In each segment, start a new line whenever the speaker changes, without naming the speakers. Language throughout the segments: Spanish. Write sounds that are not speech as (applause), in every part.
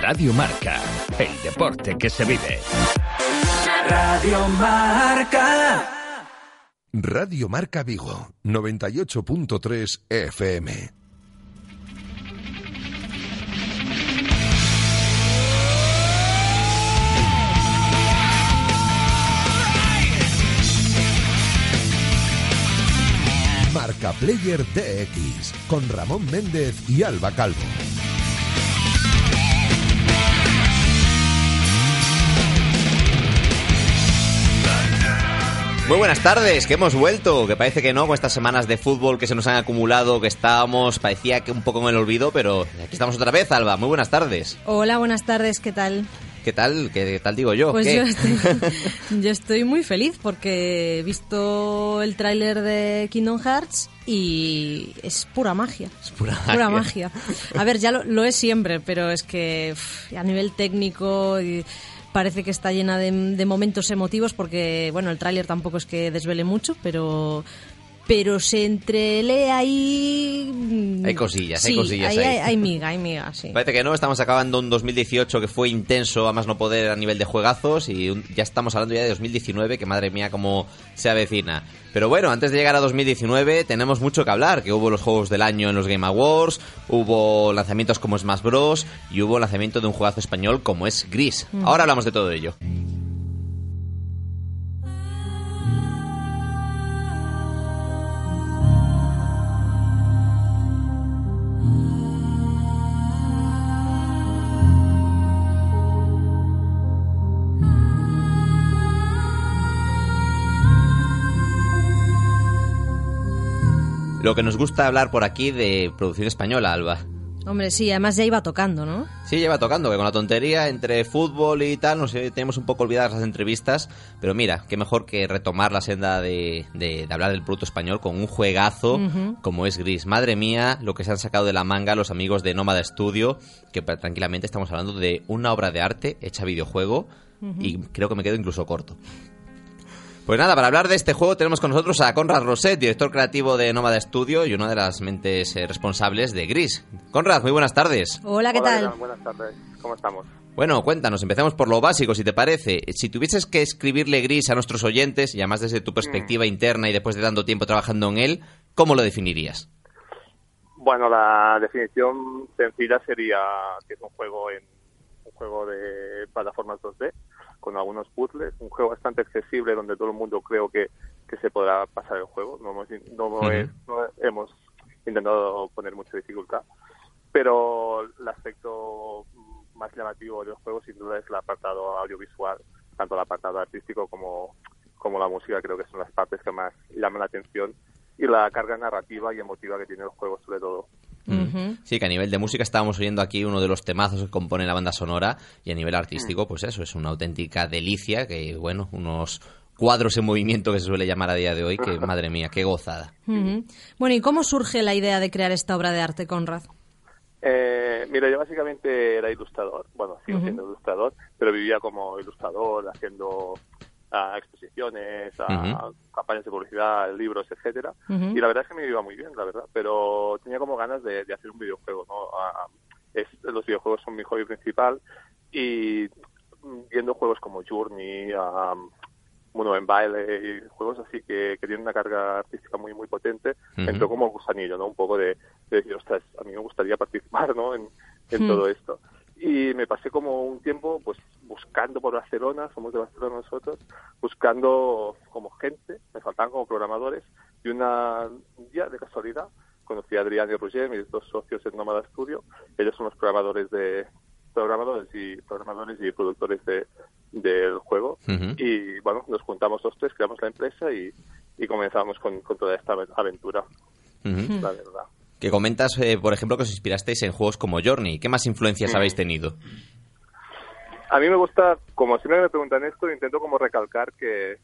Radio Marca, el deporte que se vive.
Radio Marca.
Radio Marca Vigo, 98.3 FM. Marca Player DX con Ramón Méndez y Alba Calvo.
Muy buenas tardes, que hemos vuelto, que parece que no, con estas semanas de fútbol que se nos han acumulado, que estábamos, parecía que un poco en el olvido, pero aquí estamos otra vez, Alba, muy buenas tardes.
Hola, buenas tardes, ¿qué tal?
¿Qué tal? ¿Qué tal digo yo?
Pues yo estoy, (laughs) (laughs) yo estoy muy feliz porque he visto el tráiler de Kingdom Hearts y es pura magia.
Es pura
Pura
magia.
magia. A ver, ya lo, lo es siempre, pero es que a nivel técnico y parece que está llena de, de momentos emotivos porque, bueno, el tráiler tampoco es que desvele mucho, pero pero se entrelee ahí... mm,
Hay cosillas, hay cosillas
ahí. Hay, hay miga, hay miga, sí.
Parece que no, estamos acabando un 2018 que fue intenso, a más no poder a nivel de juegazos, y un- ya estamos hablando ya de 2019, que madre mía cómo se avecina. Pero bueno, antes de llegar a 2019 tenemos mucho que hablar, que hubo los juegos del año en los Game Awards, hubo lanzamientos como Smash Bros. y hubo lanzamiento de un juegazo español como es Gris. Ahora hablamos de todo ello. Lo que nos gusta hablar por aquí de producción española, Alba.
Hombre, sí, además ya iba tocando, ¿no?
Sí, lleva tocando, que con la tontería entre fútbol y tal, no sé, tenemos un poco olvidadas las entrevistas, pero mira, qué mejor que retomar la senda de, de- de hablar del producto español con un juegazo como es Gris. Madre mía, lo que se han sacado de la manga los amigos de Nómada Studio, que tranquilamente estamos hablando de una obra de arte hecha videojuego y creo que me quedo incluso corto. Pues nada, para hablar de este juego tenemos con nosotros a Conrad Roset, director creativo de Nómada Studio y una de las mentes eh, responsables de Gris. Conrad, muy buenas tardes.
Hola, ¿qué tal?
Buenas tardes, ¿cómo estamos?
Bueno, cuéntanos, empecemos por lo básico, si te parece. Si tuvieses que escribirle gris a nuestros oyentes, y además desde tu perspectiva interna y después de tanto tiempo trabajando en él, ¿cómo lo definirías?
Bueno, la definición sencilla sería que es un juego en un juego de plataformas 2D con algunos puzzles, un juego bastante accesible donde todo el mundo creo que, que se podrá pasar el juego. No hemos, no es- no hemos intentado poner mucha dificultad, pero el aspecto más llamativo del juego sin duda es el apartado audiovisual, tanto el apartado artístico como, como la música, creo que son las partes que más llaman la atención y la carga narrativa y emotiva que tiene el juego sobre todo.
Ujú.
Sí, que a nivel de música estábamos oyendo aquí uno de los temazos que compone la banda sonora y a nivel artístico, pues eso, es una auténtica delicia, que bueno, unos cuadros en movimiento que se suele llamar a día de hoy, que (laughs) madre mía, qué gozada.
Bueno, ¿y cómo surge la idea de crear esta obra de arte, Conrad?
Eh, mira, yo básicamente era ilustrador, bueno, sigo siendo ilustrador, pero vivía como ilustrador, haciendo ah, exposiciones, ah, campañas de publicidad, libros, etcétera. Y la verdad es que me iba muy bien, la verdad, pero tenía como ganas de, de hacer un videojuego, ¿no? Es, los videojuegos son mi hobby principal y viendo juegos como Journey, ah, Mundo en Baile y juegos así que, que tienen una carga artística muy muy potente,
Ujú.
entró como gusanillo, ¿no? Un poco de, de decir, ostras, a mí me gustaría (laughs) participar, ¿no? En, en
Hmm.
todo esto. Y me pasé como un tiempo pues buscando por Barcelona, somos de Barcelona nosotros, buscando como gente, me faltaban como programadores, y una, un día de casualidad conocí a Adrián y Roger, mis dos socios en Nómada Studio, ellos son los programadores de programadores y programadores y productores de, del juego. Y bueno, nos juntamos los tres, creamos la empresa y, y comenzamos con, con toda esta aventura, la verdad.
Que comentas, eh, por ejemplo, que os inspirasteis en juegos como Journey. ¿Qué más influencias habéis tenido?
A mí me gusta, como siempre me preguntan esto, intento como recalcar que,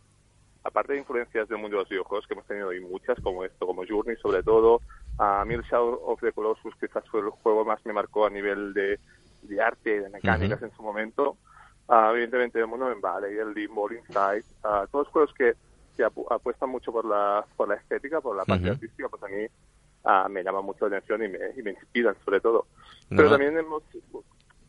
aparte de influencias del mundo de los videojuegos, que hemos tenido y muchas, como esto, como Journey sobre todo, a mí el Shadow of the Colossus quizás fue el juego más me marcó a nivel de, de arte y de mecánicas en su momento. Ah, evidentemente el mundo en Valley, el Limbo, el Inside, ah, todos juegos que, que apu- apuestan mucho por la, por la estética, por la parte artística, pues a mí ah, me llaman mucho la atención y me, y me inspiran sobre todo.
No.
Pero también hemos,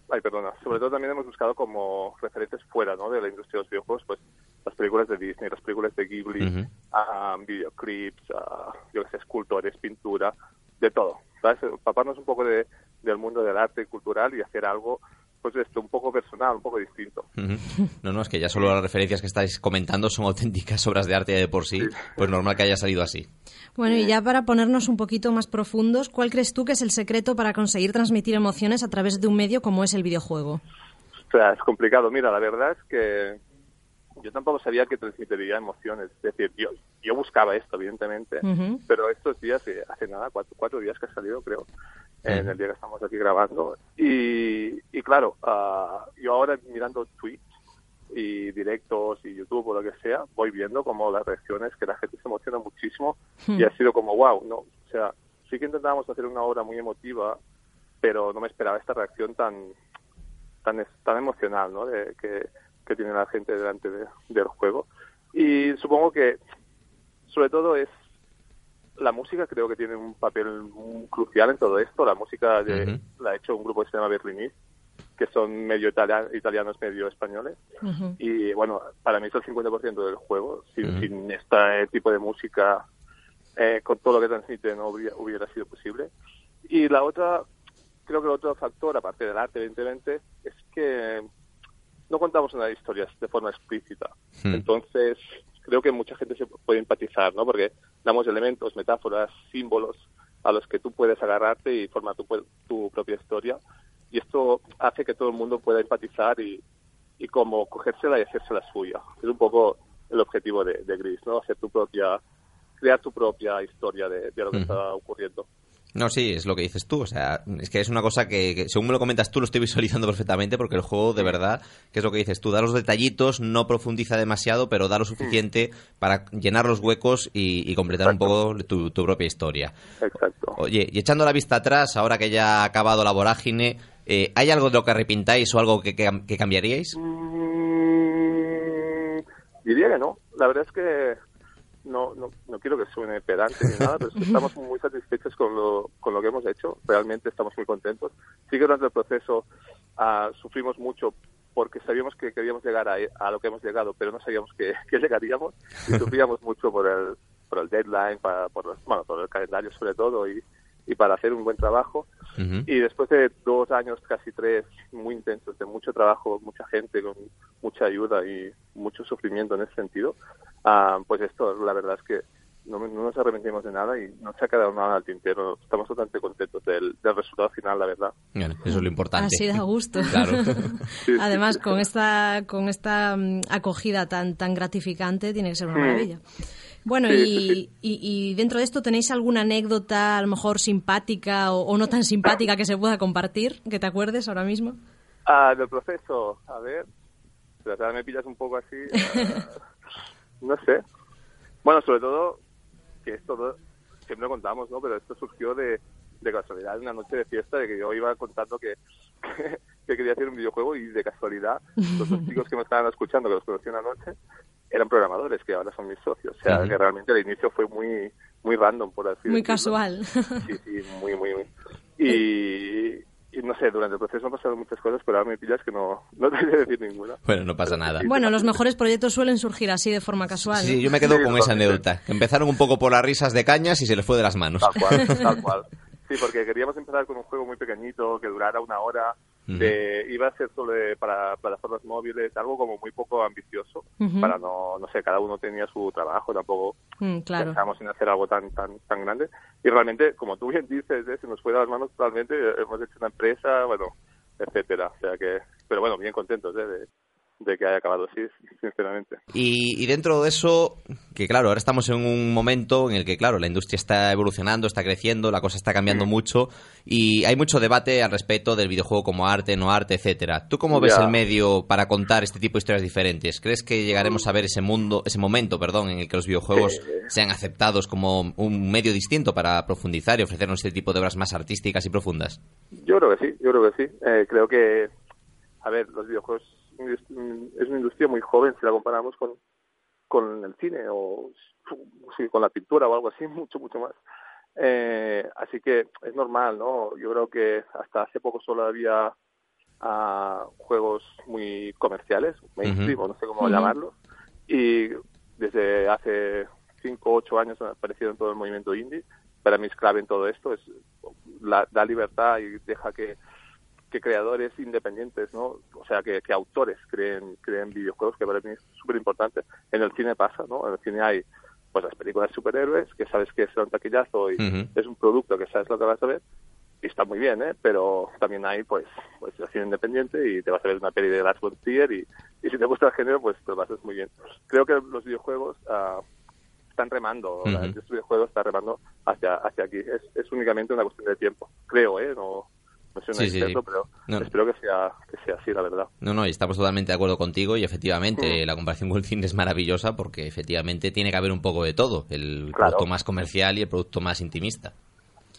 ay perdona, sobre todo también hemos buscado como referentes fuera ¿no? de la industria de los videojuegos, pues las películas de Disney, las películas de Ghibli,
Ujú.
ah, videoclips, ah, yo que sé, escultores, pintura, de todo. ¿sabes? Paparnos un poco de, del mundo del arte cultural y hacer algo, pues esto, un poco personal, un poco distinto.
No, no, es que ya solo las referencias que estáis comentando son auténticas obras de arte de por sí, pues normal que haya salido así.
Bueno, y ya para ponernos un poquito más profundos, ¿cuál crees tú que es el secreto para conseguir transmitir emociones a través de un medio como es el videojuego?
O sea, es complicado. Mira, la verdad es que yo tampoco sabía que transmitiría emociones. Es decir, yo, yo buscaba esto, evidentemente, pero estos días, eh, hace nada, cuatro, cuatro días que ha salido, creo, en el día que estamos aquí grabando. Y, y claro, ah, yo ahora mirando tweets y directos y YouTube o lo que sea, voy viendo como las reacciones, que la gente se emociona muchísimo y ha sido como, wow, ¿no? O sea, sí que intentábamos hacer una obra muy emotiva, pero no me esperaba esta reacción tan tan tan emocional ¿no? de, que, que tiene la gente delante de- del juego y supongo que sobre todo es la música creo que tiene un papel crucial en todo esto la música de-
Ujú.
la ha hecho un grupo que se llama Berlinis que son medio italia- italianos medio españoles
Ujú.
y bueno, para mí es el 50% del juego. Sin,
Ujú.
sin este tipo de música, eh, con todo lo que transmite, no hubiera, hubiera sido posible. Y la otra, creo que el otro factor, aparte del arte, evidentemente, es que no contamos una historia de forma explícita.
Hmm.
Entonces, creo que mucha gente se puede empatizar, ¿no? Porque damos elementos, metáforas, símbolos a los que tú puedes agarrarte y formar tu, tu propia historia. Y esto hace que todo el mundo pueda empatizar y, y como cogérsela y hacerse la suya. Es un poco el objetivo de, de Gris, ¿no? Hacer tu propia, crear tu propia historia de, de lo que
Ujú.
está ocurriendo.
No, sí, es lo que dices tú. O sea, es que es una cosa que, que según me lo comentas tú, lo estoy (laughs) visualizando perfectamente porque el juego, de verdad, que es lo que dices tú, da los detallitos, no profundiza demasiado, pero da lo suficiente para llenar los huecos y, y completar un poco tu, tu propia historia.
Exacto.
Oye, y echando la vista atrás, ahora que ya ha acabado la vorágine, eh, ¿hay algo de lo que arrepintáis o algo que, que, que cambiaríais?
Mm, diría que no. La verdad es que no, no, no quiero que suene pedante ni nada, pero estamos muy satisfechos con lo, con lo que hemos hecho. Realmente estamos muy contentos. Sí que durante el proceso ah, sufrimos mucho porque sabíamos que queríamos llegar a, a lo que hemos llegado, pero no sabíamos que, que llegaríamos y sufríamos (laughs) mucho por el, por el deadline, para, por, los- bueno, por el calendario sobre todo y, y para hacer un buen trabajo. Y después de dos años, casi tres, muy intensos, de mucho trabajo, mucha gente, con mucha ayuda y mucho sufrimiento en ese sentido, ah, pues esto, la verdad es que no, no nos arrepentimos de nada y no se ha quedado nada al tintero. Estamos bastante contentos del, del resultado final, la verdad.
Bueno, eso es lo importante.
Así da gusto. (laughs)
Claro. (laughs)
Sí,
Además,
sí, sí.
con esta, con esta mm, acogida tan, tan gratificante, tiene que ser una
Mm.
maravilla. Bueno,
Sí,
y,
sí, sí.
y- y dentro de esto, ¿tenéis alguna anécdota, a lo mejor simpática o, o no tan simpática que se pueda compartir, que te acuerdes ahora mismo?
Ah, del proceso, a ver, pero me pillas un poco así, (laughs) no sé. Bueno, sobre todo, que esto no- siempre lo contamos, ¿no? Pero esto surgió de, de casualidad, en una noche de fiesta, de que yo iba contando que, (laughs) que, quería hacer un videojuego y de casualidad los dos chicos que me estaban escuchando, que los conocí una noche, eran programadores, que ahora son mis socios. O sea, que realmente el inicio fue muy muy random, por así
Muy
decirlo.
casual.
Sí, sí, muy, muy, muy. (laughs) Y, y no sé, durante el proceso han pasado muchas cosas, pero ahora me pillas que no, no te voy a decir ninguna.
Bueno, no pasa nada.
bueno, los mejores proyectos suelen surgir así de forma casual.
Sí,
¿no?
yo me quedo
Sí,
con esa anécdota. que Empezaron un poco por las risas de cañas y se les fue de las manos.
Tal cual, tal (laughs) cual. Sí, porque queríamos empezar con un juego muy pequeñito, que durara una hora, de, iba a ser solo de- para plataformas móviles, algo como muy poco ambicioso, para no, no sé, cada uno tenía su trabajo, tampoco
Mm, claro.
pensamos en hacer algo tan tan tan grande. Y realmente, como tú bien dices, ¿eh? se nos fue de las manos totalmente, hemos hecho una empresa, bueno, etcétera. O sea que, pero bueno, bien contentos ¿eh? de, de que haya acabado así, sinceramente.
Y, y, dentro de eso, que claro, ahora estamos en un momento en el que, claro, la industria está evolucionando, está creciendo, la cosa está cambiando mucho y hay mucho debate al respecto del videojuego como arte, no arte, etcétera. ¿Tú cómo ves
Ya.
el medio para contar este tipo de historias diferentes? ¿Crees que llegaremos a ver ese mundo, ese momento, perdón, en el que los videojuegos sean aceptados como un medio distinto para profundizar y ofrecernos este tipo de obras más artísticas y profundas?
Yo creo que sí, yo creo que sí. Eh, creo que, a ver, los videojuegos es una industria muy joven si la comparamos con, con el cine o sí, con la pintura o algo así, (laughs) mucho, mucho más. Eh, así que es normal, ¿no? Yo creo que hasta hace poco solo había ah, juegos muy comerciales, mainstream, o no sé cómo
Ujú.
llamarlos, y desde hace 5 o 8 años han aparecido en todo el movimiento indie. Para mí es clave en todo esto, es la, da libertad y deja que, que creadores independientes, ¿no? O sea, que, que autores creen, creen videojuegos, que para mí es súper importante. En el cine pasa, ¿no? En el cine hay pues las películas de superhéroes, que sabes que es un taquillazo y es un producto que sabes lo que vas a ver, y está muy bien, ¿eh? Pero también hay, pues, pues el cine independiente y te vas a ver una peli de Lars von Trier y, y si te gusta el género, pues te lo pasas muy bien. Creo que los videojuegos ah, están remando, la
Ujú.
industria de videojuegos está remando hacia, hacia aquí. Es, es únicamente una cuestión de tiempo, creo, ¿eh? No, no soy un
Sí, sí,
experto,
sí.
pero
No.
espero que sea, que sea así, la verdad.
No, no, y estamos totalmente de acuerdo contigo y efectivamente
Mm.
la comparación con el cine es maravillosa porque efectivamente tiene que haber un poco de todo, el
Claro.
producto más comercial y el producto más intimista.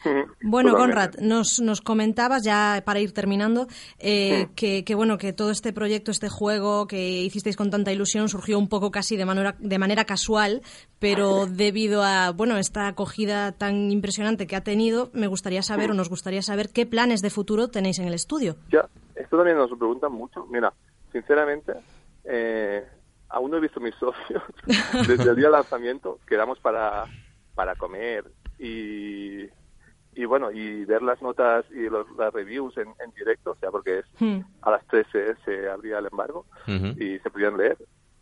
(laughs)
Bueno,
Totalmente.
Conrad, nos, nos comentabas ya para ir terminando eh, que, que, bueno que todo este proyecto, este juego que hicisteis con tanta ilusión surgió un poco casi de manera de manera casual, pero (laughs) debido a bueno esta acogida tan impresionante que ha tenido, me gustaría saber o nos gustaría saber qué planes de futuro tenéis en el estudio.
Ya, esto también nos lo preguntan mucho. Mira, sinceramente, eh, aún no he visto mis (laughs) socios. Desde el día del lanzamiento quedamos para, para comer y, y bueno, y ver las notas y los, las reviews en, en directo, o sea, porque es,
Hmm.
a las 13 se abría el embargo y se podían leer.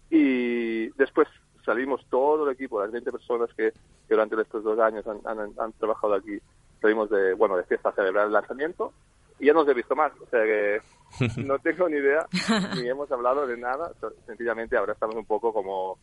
Y después salimos todo el equipo, las 20 personas que, que durante estos dos años han, han, han trabajado aquí, salimos de, bueno, de fiesta a celebrar el lanzamiento y ya no os he visto más. O sea que (laughs) no tengo ni idea, ni hemos hablado de nada. Sencillamente ahora estamos un poco como,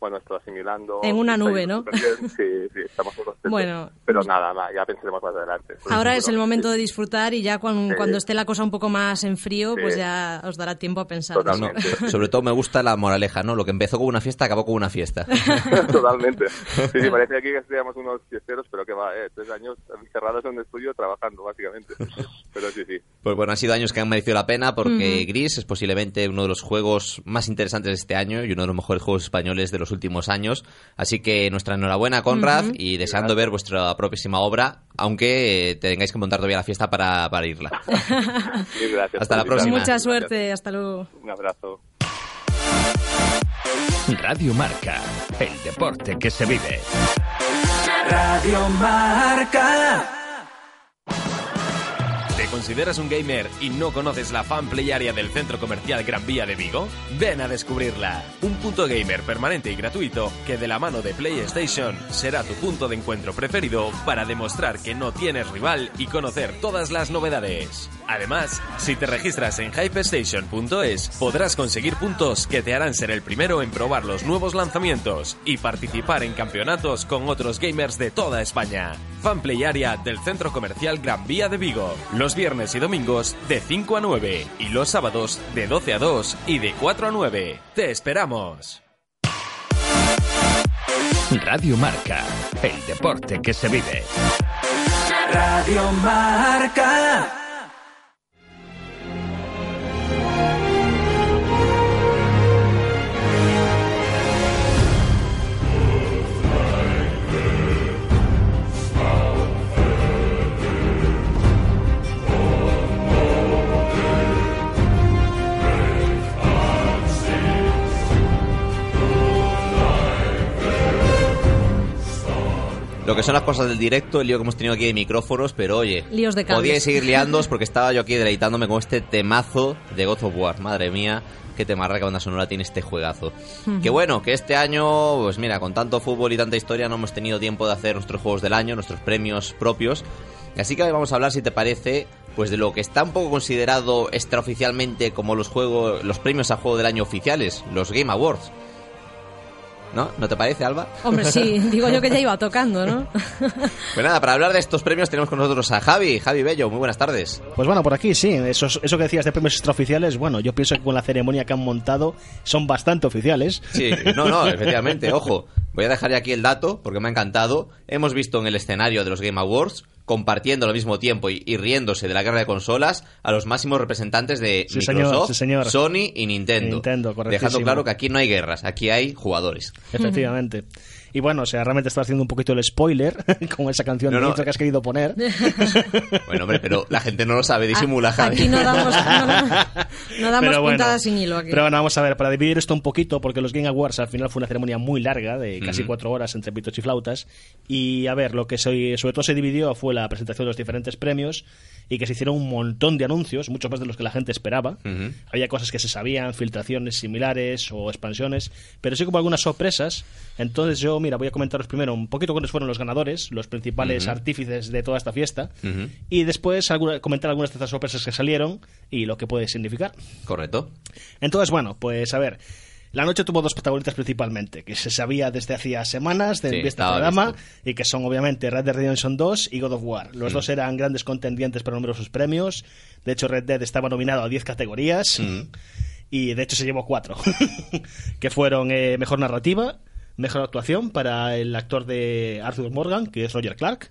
bueno, esto asimilando.
En una nube, ¿no?
Sí, sí, estamos muy contentos.
Bueno.
Pero nada, ya pensaremos más adelante.
Ahora es el momento de disfrutar y ya cuan-
Sí.
cuando esté la cosa un poco más en frío,
Sí.
pues ya os dará tiempo a pensar.
No,
Totalmente.
sobre todo me gusta la moraleja, ¿no? Lo que empezó con una fiesta acabó con una fiesta. (laughs)
Totalmente. Sí, sí, parece aquí que seríamos unos fiesteros, pero que va, eh, tres años encerrados en un estudio trabajando, básicamente. Pero sí, sí.
Pues bueno, han sido años que han merecido la pena porque Gris es posiblemente uno de los juegos más interesantes de este año y uno de los mejores juegos españoles de los últimos años. Así que nuestra enhorabuena, Conrad,
Ujú.
y deseando ver vuestra próxima obra, aunque eh, tengáis que montar todavía la fiesta para, para irla. (laughs)
Gracias
Hasta la próxima.
Mucha suerte, hasta luego.
Un abrazo.
Radio Marca, el deporte que se vive.
Radio Marca.
¿Te consideras un gamer y no conoces la fan play area del centro comercial Gran Vía de Vigo? Ven a descubrirla. Un punto gamer permanente y gratuito que de la mano de PlayStation será tu punto de encuentro preferido para demostrar que no tienes rival y conocer todas las novedades. Además, si te registras en hypestation.es podrás conseguir puntos que te harán ser el primero en probar los nuevos lanzamientos y participar en campeonatos con otros gamers de toda España. Fanplay Area del Centro Comercial Gran Vía de Vigo. Viernes y domingos de 5 a 9 y los sábados de 12 a 2 y de 4 a 9. ¡Te esperamos!
Radio Marca, el deporte que se vive.
Radio Marca.
Lo que son las cosas del directo, el lío que hemos tenido aquí de micrófonos, pero oye,
Líos de
podíais seguir liándos (laughs) porque estaba yo aquí deleitándome con este temazo de God of War. Madre mía, qué temarra que banda sonora tiene este juegazo. Que bueno, que este año, pues mira, con tanto fútbol y tanta historia no hemos tenido tiempo de hacer nuestros juegos del año, nuestros premios propios. Así que hoy vamos a hablar, si te parece, pues de lo que está un poco considerado extraoficialmente como los juegos, los premios a juego del año oficiales, los Game Awards. ¿No? ¿No te parece, Alba?
Hombre, sí, (laughs) digo yo que ya iba tocando, ¿no?
Pues nada, para hablar de estos premios tenemos con nosotros a Javi, Javi Bello, muy buenas tardes.
Pues bueno, por aquí sí, eso, eso que decías de premios extraoficiales, bueno, yo pienso que con la ceremonia que han montado son bastante oficiales.
Sí, no, no, efectivamente, ojo, voy a dejar ya aquí el dato porque me ha encantado. Hemos visto en el escenario de los Game Awards compartiendo al mismo tiempo y, y riéndose de la guerra de consolas a los máximos representantes de
Sí, señor,
Microsoft,
sí, señor.
Sony y Nintendo.
Nintendo.
Dejando claro que aquí no hay guerras, aquí hay jugadores.
Efectivamente. Y bueno, o sea, realmente está haciendo un poquito el spoiler (laughs) con esa canción
No,
de
no.
que has querido poner. (laughs)
Bueno, hombre, pero la gente no lo sabe, disimula, Javi.
Aquí no damos, no, (laughs) no damos
Pero bueno,
puntadas sin hilo aquí.
Pero bueno, vamos a ver, para dividir esto un poquito, porque los Game Awards al final fue una ceremonia muy larga, de casi
Ujú.
cuatro horas entre pitos y flautas. Y a ver, lo que se- sobre todo se dividió fue la presentación de los diferentes premios y que se hicieron un montón de anuncios, muchos más de los que la gente esperaba.
Ujú.
Había cosas que se sabían, filtraciones similares o expansiones, pero sí como algunas sorpresas. Entonces yo, mira, voy a comentaros primero un poquito cuáles fueron los ganadores, los principales artífices de toda esta fiesta, y después alguna- comentar algunas de estas sorpresas que salieron y lo que puede significar.
Correcto.
Entonces, bueno, pues a ver. La noche tuvo dos protagonistas principalmente, que se sabía desde hacía semanas de
Sí,
este programa,
visto.
y que son obviamente Red Dead Redemption 2 y God of War. Los
Mm.
dos eran grandes contendientes para numerosos premios. De hecho, Red Dead estaba nominado a 10 categorías,
Mm.
y de hecho se llevó cuatro, (laughs) que fueron eh, Mejor Narrativa, Mejor Actuación para el actor de Arthur Morgan, que es Roger Clark,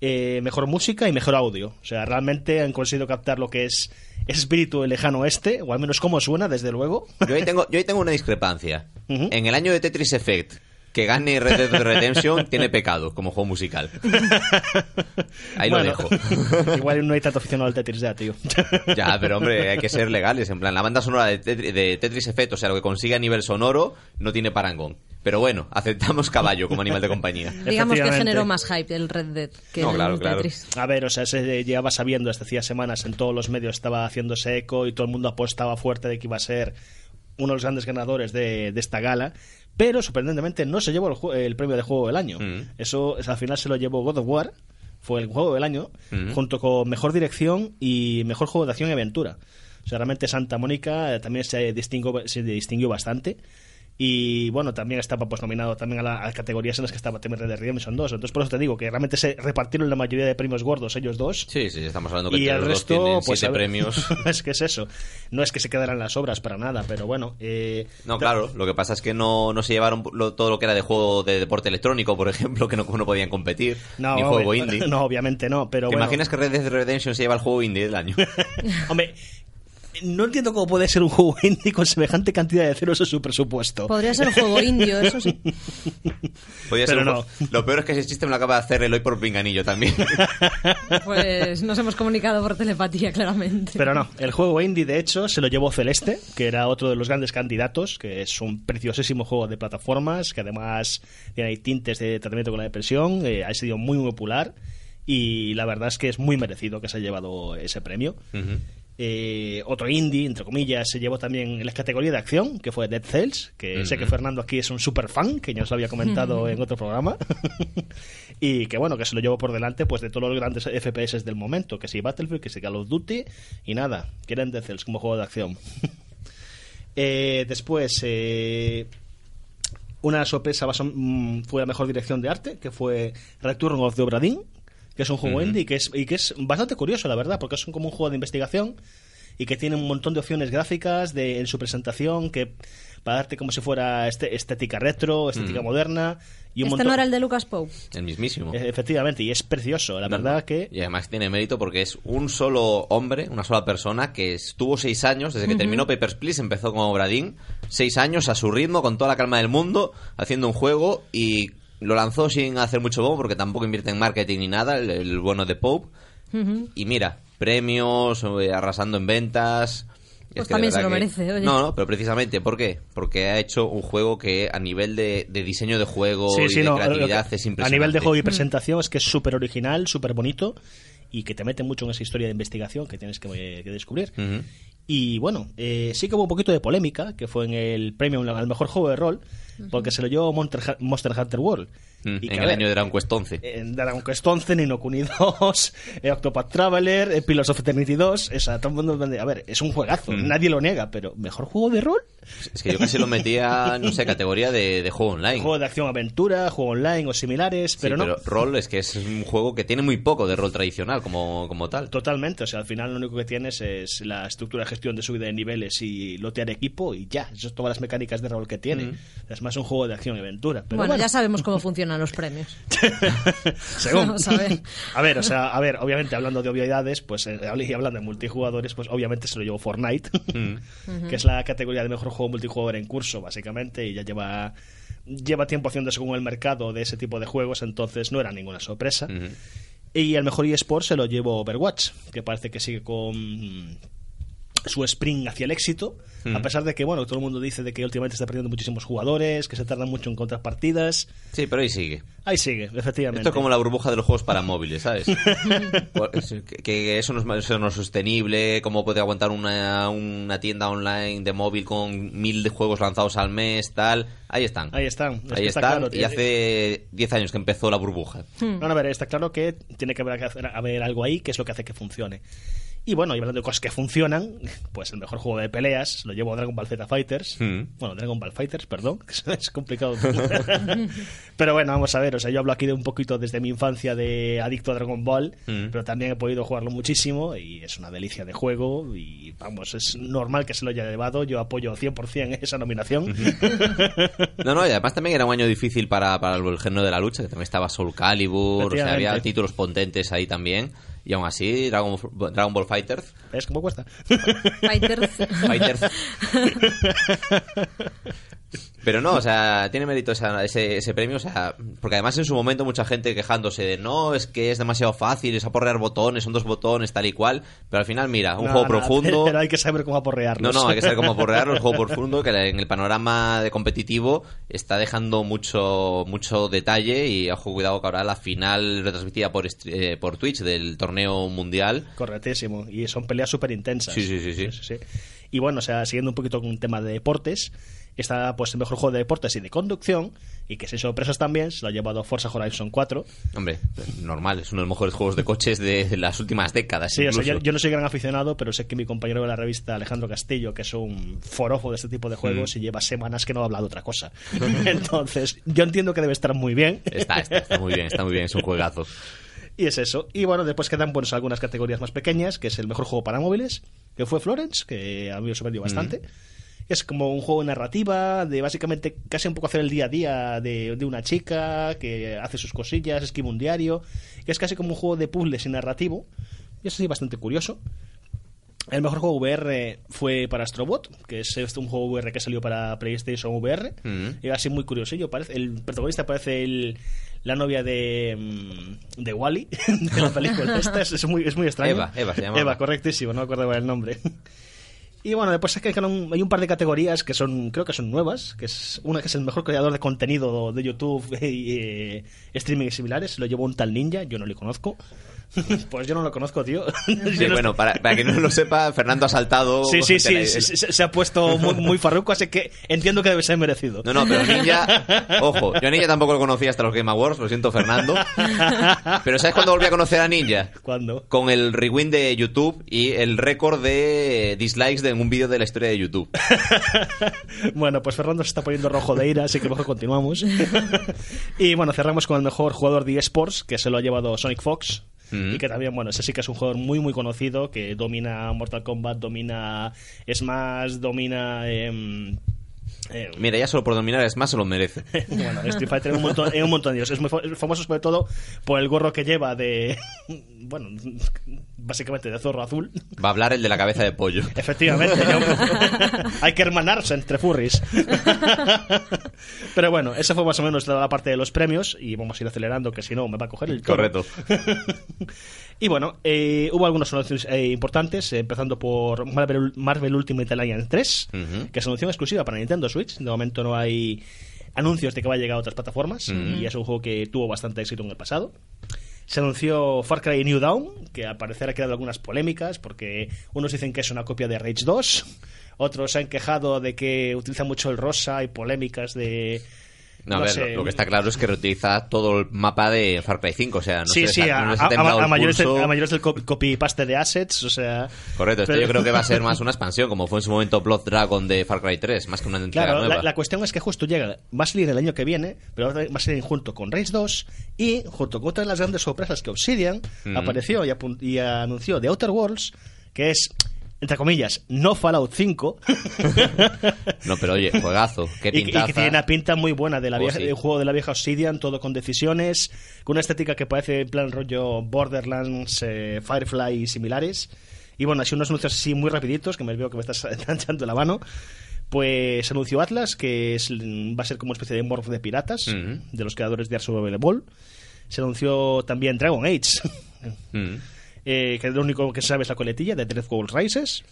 eh, mejor música y mejor audio. O sea, realmente han conseguido captar lo que es ese espíritu del lejano oeste, o al menos cómo suena, desde luego.
Yo ahí (laughs) tengo, yo ahí tengo una discrepancia. En el año de Tetris Effect, que gane Red Dead Redemption tiene pecado como juego musical. (laughs) Ahí
Bueno,
lo dejo. (laughs)
Igual no hay tanto aficionado al Tetris ya, tío. (laughs)
Ya, pero hombre, hay que ser legales. En plan, la banda sonora de Tetris, de Tetris Effect, o sea, lo que consigue a nivel sonoro, no tiene parangón. Pero bueno, aceptamos caballo como animal de compañía.
Digamos que generó más hype el Red Dead que
No,
el
claro, claro.
Tetris.
A ver, o sea, se llevaba sabiendo desde hacía semanas en todos los medios, estaba haciéndose eco y todo el mundo apostaba fuerte de que iba a ser uno de los grandes ganadores de, de esta gala. Pero sorprendentemente no se llevó el, el premio de juego del año.
Mm.
Eso al final se lo llevó God of War, fue el juego del año,
Mm.
junto con mejor dirección y mejor juego de acción y aventura. O sea, realmente Santa Mónica eh, también se distinguió, se distinguió bastante. Y bueno, también estaba pues nominado también a, la- a categorías en las que estaba Red Dead Redemption 2. Entonces por eso te digo que realmente se repartieron la mayoría de premios gordos ellos dos.
Sí, sí, estamos hablando que
Y el resto,
tienen
pues
siete premios. (laughs)
es que es eso. No es que se quedaran las obras para nada, pero bueno. eh,
No, claro, lo que pasa es que no, no se llevaron lo- todo lo que era de juego de deporte electrónico, por (laughs) ejemplo, que no, no podían competir,
No,
ni juego indie. (laughs)
No, obviamente no, pero
¿Te
bueno.
imaginas que Red Dead Redemption se lleva el juego indie del año?
Hombre, no entiendo cómo puede ser un juego (laughs) indie con semejante cantidad de ceros en su presupuesto.
Podría ser un juego indio, eso sí. (laughs)
Podría
Pero
ser
no.
Lo peor es que ese chiste me lo acaba de hacer Eloy por pinganillo también. (laughs)
Pues nos hemos comunicado por telepatía, claramente.
Pero no, el juego indie de hecho se lo llevó Celeste, que era otro de los grandes candidatos, que es un preciosísimo juego de plataformas, que además tiene ahí tintes de tratamiento con la depresión, eh, ha sido muy, muy popular y la verdad es que es muy merecido que se haya llevado ese premio. Eh, otro indie, entre comillas, se llevó también en la categoría de acción, que fue Dead Cells, que sé que. Fernando aquí es un super fan, que ya os lo había comentado (laughs) en otro programa, (laughs) y que bueno, que se lo llevó por delante pues de todos los grandes FPS del momento, que si Battlefield, que si Call of Duty, y nada, quieren Dead Cells como juego de acción. (laughs) Eh, después, eh, una sorpresa mm, fue la mejor dirección de arte, que fue Return of the Obra Dinn, que es un juego indie que es, y que es bastante curioso, la verdad, porque es un- como un juego de investigación y que tiene un montón de opciones gráficas de, en su presentación que para darte como si fuera este- estética retro, estética
Mm.
moderna y un
Este
montón...
no era el de Lucas Pope.
El mismísimo.
Eh, Efectivamente, y es precioso, la
No,
verdad
no.
que...
Y además tiene mérito porque es un solo hombre, una sola persona, que estuvo seis años, desde que terminó Papers, Please, empezó como Bradín, seis años a su ritmo, con toda la calma del mundo, haciendo un juego y lo lanzó sin hacer mucho bombo porque tampoco invierte en marketing ni nada, el, el bueno de Pope. Y mira, premios, eh, arrasando en ventas.
Pues también se lo
que-
merece, oye.
No, no, pero precisamente, ¿por qué? Porque ha hecho un juego que a nivel de, de diseño de juego
Sí,
y
sí,
de
no,
creatividad
que-
es impresionante.
A nivel de juego y presentación es que es súper original, súper bonito y que te mete mucho en esa historia de investigación que tienes que, que descubrir. Y bueno, eh, sí que hubo un poquito de polémica, que fue en el premio al mejor juego de rol, porque se lo llevó Monster, Monster Hunter World,
Mm,
Y
en el
ver,
año de Dragon Quest 11.
en Dragon Quest 11, Nino Kuni (laughs) 2, eh, Octopath Traveler, eh, Pillars of Eternity 2, esa, todo el mundo a ver, es un juegazo,
Mm.
nadie lo niega, pero ¿mejor juego de rol?
Es que yo casi lo metía, no sé, categoría de, de juego online.
Juego de acción-aventura, juego online o similares,
Sí,
pero no.
rol es que es un juego que tiene muy poco de rol tradicional como, como tal.
Totalmente, o sea, al final lo único que tienes es la estructura de gestión de subida de niveles y lotear equipo y ya, eso es todas las mecánicas de rol que tiene.
Mm.
Es más un juego de acción y aventura. Pero
bueno,
bueno,
ya sabemos cómo funcionan los premios. (laughs)
según.
Vamos a ver.
A ver, o sea, a ver, obviamente hablando de obviedades, pues eh, y hablando de multijugadores, pues obviamente se lo llevó Fortnite,
Mm. (laughs)
que es la categoría de mejor juego multijugador en curso, básicamente, y ya lleva lleva tiempo haciendo según el mercado de ese tipo de juegos, entonces no era ninguna sorpresa. Y el mejor eSport se lo llevó Overwatch, que parece que sigue con su sprint hacia el éxito,
Mm.
a pesar de que, bueno, todo el mundo dice de que últimamente está perdiendo muchísimos jugadores, que se tardan mucho en encontrar partidas.
Sí, pero ahí sigue.
Ahí sigue, efectivamente.
Esto es como la burbuja de los juegos para móviles, ¿sabes? (laughs) Que, que eso, no es, eso no es sostenible, cómo puede aguantar una, una tienda online de móvil con mil de juegos lanzados al mes, tal. Ahí están.
Ahí están. Es
Ahí
está
están.
claro,
y hace 10 años que empezó la burbuja.
No, no, a ver, está claro que tiene que haber, haber algo ahí que es lo que hace que funcione. Y bueno, y hablando de cosas que funcionan, (laughs) pues el mejor juego de peleas lo llevo Dragon Ball Z Fighters.
Mm.
Bueno, Dragon Ball Fighters, perdón, (laughs) que es complicado. (laughs) pero bueno, vamos a ver, o sea, yo hablo aquí de un poquito desde mi infancia de adicto a Dragon Ball,
Mm.
pero también he podido jugarlo muchísimo y es una delicia de juego y vamos, es normal que se lo haya llevado, yo apoyo 100% esa nominación.
No, no, y además también era un año difícil para, para el género de la lucha, que también estaba Soul Calibur, o sea, había títulos potentes ahí también. Y aún así, Dragon, Dragon Ball Fighters.
¿Ves cómo cuesta?
Fighters.
Fighters. (laughs) Pero no, o sea, tiene mérito esa- ese, ese premio, o sea, porque además en su momento mucha gente quejándose de no, es que es demasiado fácil, es aporrear botones, son dos botones, tal y cual, pero al final, mira, un
No,
juego
no,
profundo. (laughs)
Pero hay que saber cómo
No,
aporrearlos.
no, hay que saber cómo aporrearlo, un (laughs) juego profundo que en el panorama de competitivo está dejando mucho mucho detalle y ojo, cuidado que ahora la final retransmitida por, eh, por Twitch del torneo mundial.
Correctísimo. Y son peleas súper intensas.
Sí, sí, sí, sí.
Y bueno, o sea, siguiendo un poquito con un tema de deportes, está pues el mejor juego de deportes y de conducción, y que sin sorpresas también, se lo ha llevado Forza Horizon 4.
Hombre, normal, es uno de los mejores juegos de coches de las últimas décadas.
Sí, o sea,
incluso.
yo, yo no soy gran aficionado, pero sé que mi compañero de la revista, Alejandro Castillo, que es un forofo de este tipo de juegos,
Mm.
y lleva semanas que no habla de otra cosa. (laughs) Entonces, yo entiendo que debe estar muy bien.
Está, está, está muy bien, está muy bien, es un juegazo.
Y es eso. Y bueno, después quedan pues, algunas categorías más pequeñas, que es el mejor juego para móviles, que fue Florence, que a mí me sorprendió bastante. Es como un juego de narrativa, de básicamente casi un poco hacer el día a día de, de una chica que hace sus cosillas, escribe un diario. Es casi como un juego de puzzles y narrativo. Y eso sí, bastante curioso. El mejor juego VR fue para Astrobot, que es este, un juego VR que salió para PlayStation VR.
Mm.
Y así muy curiosillo. Parece, el protagonista parece el, la novia de, mm, de Wally, (laughs) de la película. (laughs) Esta es, es muy, es muy extraño.
Eva, Eva se llamaba.
Eva, correctísimo, no me acuerdo el nombre. Y bueno, después es que hay un, par de categorías que son, creo que son nuevas, que es una que es el mejor creador de contenido de YouTube (laughs) y eh, streaming y similares, lo llevó un tal ninja, yo no le conozco. (laughs) pues yo no lo conozco, tío. (laughs)
Sí, bueno, para, para que no lo sepa, Fernando ha saltado.
Sí, sí, sí, se, se- se ha puesto muy, muy farruco, así que entiendo que debe ser merecido.
No, no, pero Ninja, (laughs) ojo, yo a Ninja tampoco lo conocía hasta los Game Awards, lo siento Fernando. Pero ¿sabes cuándo volví a conocer a Ninja?
¿Cuándo?
Con el rewind de YouTube y el récord de dislikes de un vídeo de la historia de YouTube.
Bueno, pues Fernando se está poniendo rojo de ira, así que mejor continuamos. y bueno, cerramos con el mejor jugador de eSports, que se lo ha llevado Sonic Fox. Y que también, bueno, ese sí que es un jugador muy, muy conocido, que domina Mortal Kombat, domina Smash, domina... em, em,
Mira, ya solo por dominar es más se lo merece. (laughs)
bueno, Street Fighter en un montón, en un montón de ellos. Es muy fa- famoso sobre todo por el gorro que lleva de... (laughs) Bueno, básicamente de zorro azul.
Va a hablar el de la cabeza de pollo. (laughs)
Efectivamente, hay que hermanarse entre furries. Pero bueno, esa fue más o menos la, parte de los premios y vamos a ir acelerando que si no me va a coger el.
Correcto.
Y bueno, eh, hubo algunas anuncios eh, importantes, eh, empezando por Marvel, Marvel Ultimate Alliance 3,
Ujú.
que es anuncio exclusiva para Nintendo Switch. De momento no hay anuncios de que va a llegar a otras plataformas y es un juego que tuvo bastante éxito en el pasado. Se anunció Far Cry New Dawn, que al parecer ha creado algunas polémicas, porque unos dicen que es una copia de Rage 2, otros se han quejado de que utiliza mucho el rosa y polémicas de...
No, a
No
ver,
sé.
lo, lo que está claro es que reutiliza todo el mapa de Far Cry 5, o sea, no
sí,
se
sí,
les ha-
a,
no les ha
a- a
el
mayores,
pulso.
del- a mayores del copy- copy-paste de assets, o sea...
Correcto, esto
pero-
yo creo que va a ser (laughs) más una expansión, como fue en su momento Blood Dragon de Far Cry 3, más que una entrega
Claro,
nueva.
la, la cuestión es que justo llega, va a salir el año que viene, pero va a salir junto con Race 2 y junto con otra de las grandes sorpresas que Obsidian
Mm.
apareció y, y anunció de Outer Worlds, que es, entre comillas, no Fallout 5. (laughs)
No, pero oye, juegazo, qué
Y, y
pintaza.
que tiene una pinta muy buena de la
Oh,
vieja,
sí.
del juego de la vieja Obsidian, todo con decisiones, con una estética que parece en plan rollo Borderlands, eh, Firefly y similares. Y bueno, así unos anuncios así muy rapiditos, que me veo que me estás (laughs) echando la mano. Pues anunció Atlas, que es, va a ser como una especie de morph de piratas,
Ujú.
de los creadores de Ars Ball. Se anunció también Dragon Age,
Mm.
Eh, que lo único que se sabe es la coletilla de Death World Rises.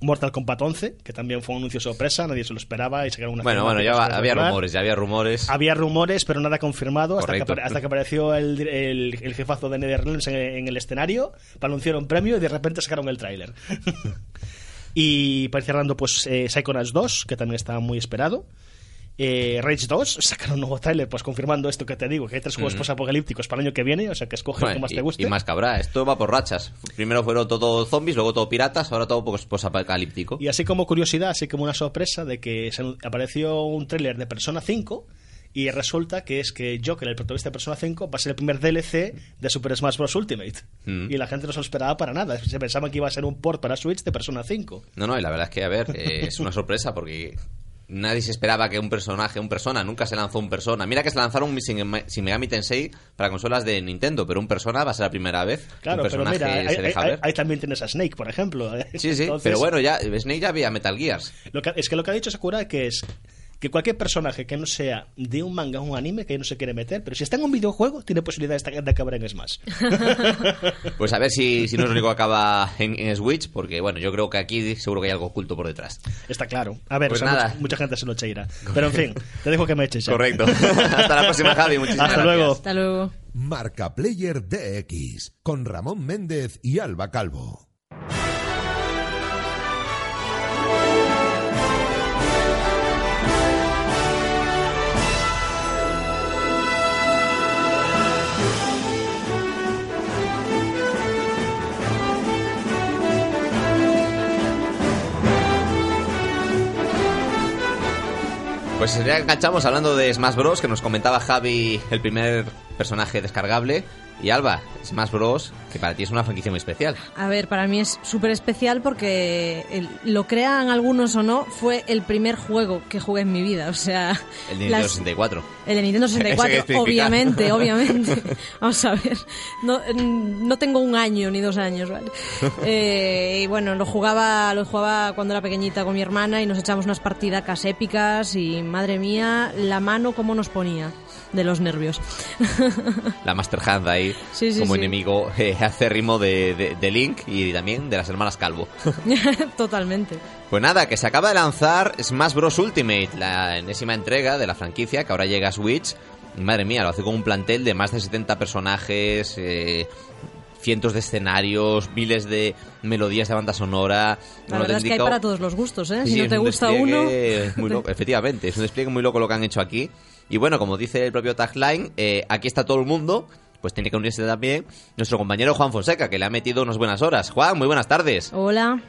Mortal Kombat 11, que también fue un anuncio sorpresa, nadie se lo esperaba y sacaron una
Bueno, bueno, ya va- había rumores, ya había rumores.
Había rumores, pero nada confirmado hasta que, hasta que apareció el, el- el jefazo de Netherlands en, en el escenario para anunciar un premio y de repente sacaron el tráiler. (laughs) y para ir cerrando, pues eh, Psychonauts 2, que también estaba muy esperado. Eh, Rage 2, (laughs) sacaron un nuevo tráiler, pues confirmando esto que te digo, que hay tres juegos posapocalípticos para el año que viene, o sea que escoge el
Bueno,
que más
y,
te guste.
y más cabrá, esto va por rachas. Primero fueron todo zombies, luego todo piratas, ahora todo posapocalíptico.
Y así como curiosidad, así como una sorpresa de que se apareció un tráiler de Persona 5 y resulta que es que Joker, el protagonista de Persona 5, va a ser el primer DLC de Super Smash Bros. Ultimate.
Mm.
Y la gente no se lo esperaba para nada. Se pensaba que iba a ser un port para Switch de Persona 5.
No, no, y la verdad es que, a ver, (laughs) eh, es una sorpresa porque nadie se esperaba que un personaje, un persona, nunca se lanzó un persona. Mira que se lanzaron un Shin Megami Tensei para consolas de Nintendo, pero un persona va a ser la primera vez que
Claro,
un
pero
personaje
mira, ahí,
se deja
ahí-
ver.
ahí también tienes a Snake, por ejemplo.
Sí, sí, (laughs)
Entonces,
pero bueno, ya Snake ya había Metal Gears.
Lo que- es que lo que ha dicho Sakura que es que cualquier personaje que no sea de un manga o un anime que no se quiere meter, pero si está en un videojuego, tiene posibilidades de de acabar en Smash. (laughs)
Pues a ver si, si no es lo único que acaba en, en Switch, porque bueno, yo creo que aquí seguro que hay algo oculto por detrás.
Está claro. A ver,
Pues
o sea,
nada.
mucha, mucha gente se lo cheira. Pero en fin, te dejo que me eches ya.
Correcto. (laughs) Hasta la próxima, Javi. Muchísimas
Hasta
gracias.
luego.
Hasta luego.
Marca Player DX con Ramón Méndez y Alba Calvo.
Pues ya enganchamos hablando de Smash Bros. que nos comentaba Javi el primer personaje descargable. Y Alba, Smash Bros. que para ti es una franquicia muy especial.
A ver, para mí es súper especial porque el- lo crean algunos o no, fue el primer juego que jugué en mi vida. O sea,
El de Nintendo
las-
64.
El de Nintendo (laughs)
Eso hay que
64,
especificar.
obviamente, (laughs) obviamente. Vamos a ver, no, no tengo un año ni dos años, ¿vale? (laughs) Eh, y bueno, lo jugaba, lo jugaba cuando era pequeñita con mi hermana y nos echamos unas partidacas épicas y madre mía, la mano cómo nos ponía de los nervios.
La Master Hand ahí
Sí, sí,
como
sí.
enemigo (laughs) eh, acérrimo de, de- de Link y también de las hermanas Calvo. (laughs)
Totalmente.
Pues nada, que se acaba de lanzar Smash Bros. Ultimate, la enésima entrega de la franquicia que ahora llega a Switch. Madre mía, lo hace con un plantel de más de 70 personajes, eh, cientos de escenarios, miles de melodías de banda sonora.
La verdad es que hay para todos los gustos, ¿eh? (laughs)
Sí,
si no te
un
gusta uno...
muy loco, efectivamente, es un despliegue muy loco lo que han hecho aquí. Y bueno, como dice el propio tagline, eh, aquí está todo el mundo, pues tiene que unirse también nuestro compañero Juan Fonseca, que le ha metido unas buenas horas. Juan, muy buenas tardes.
Hola.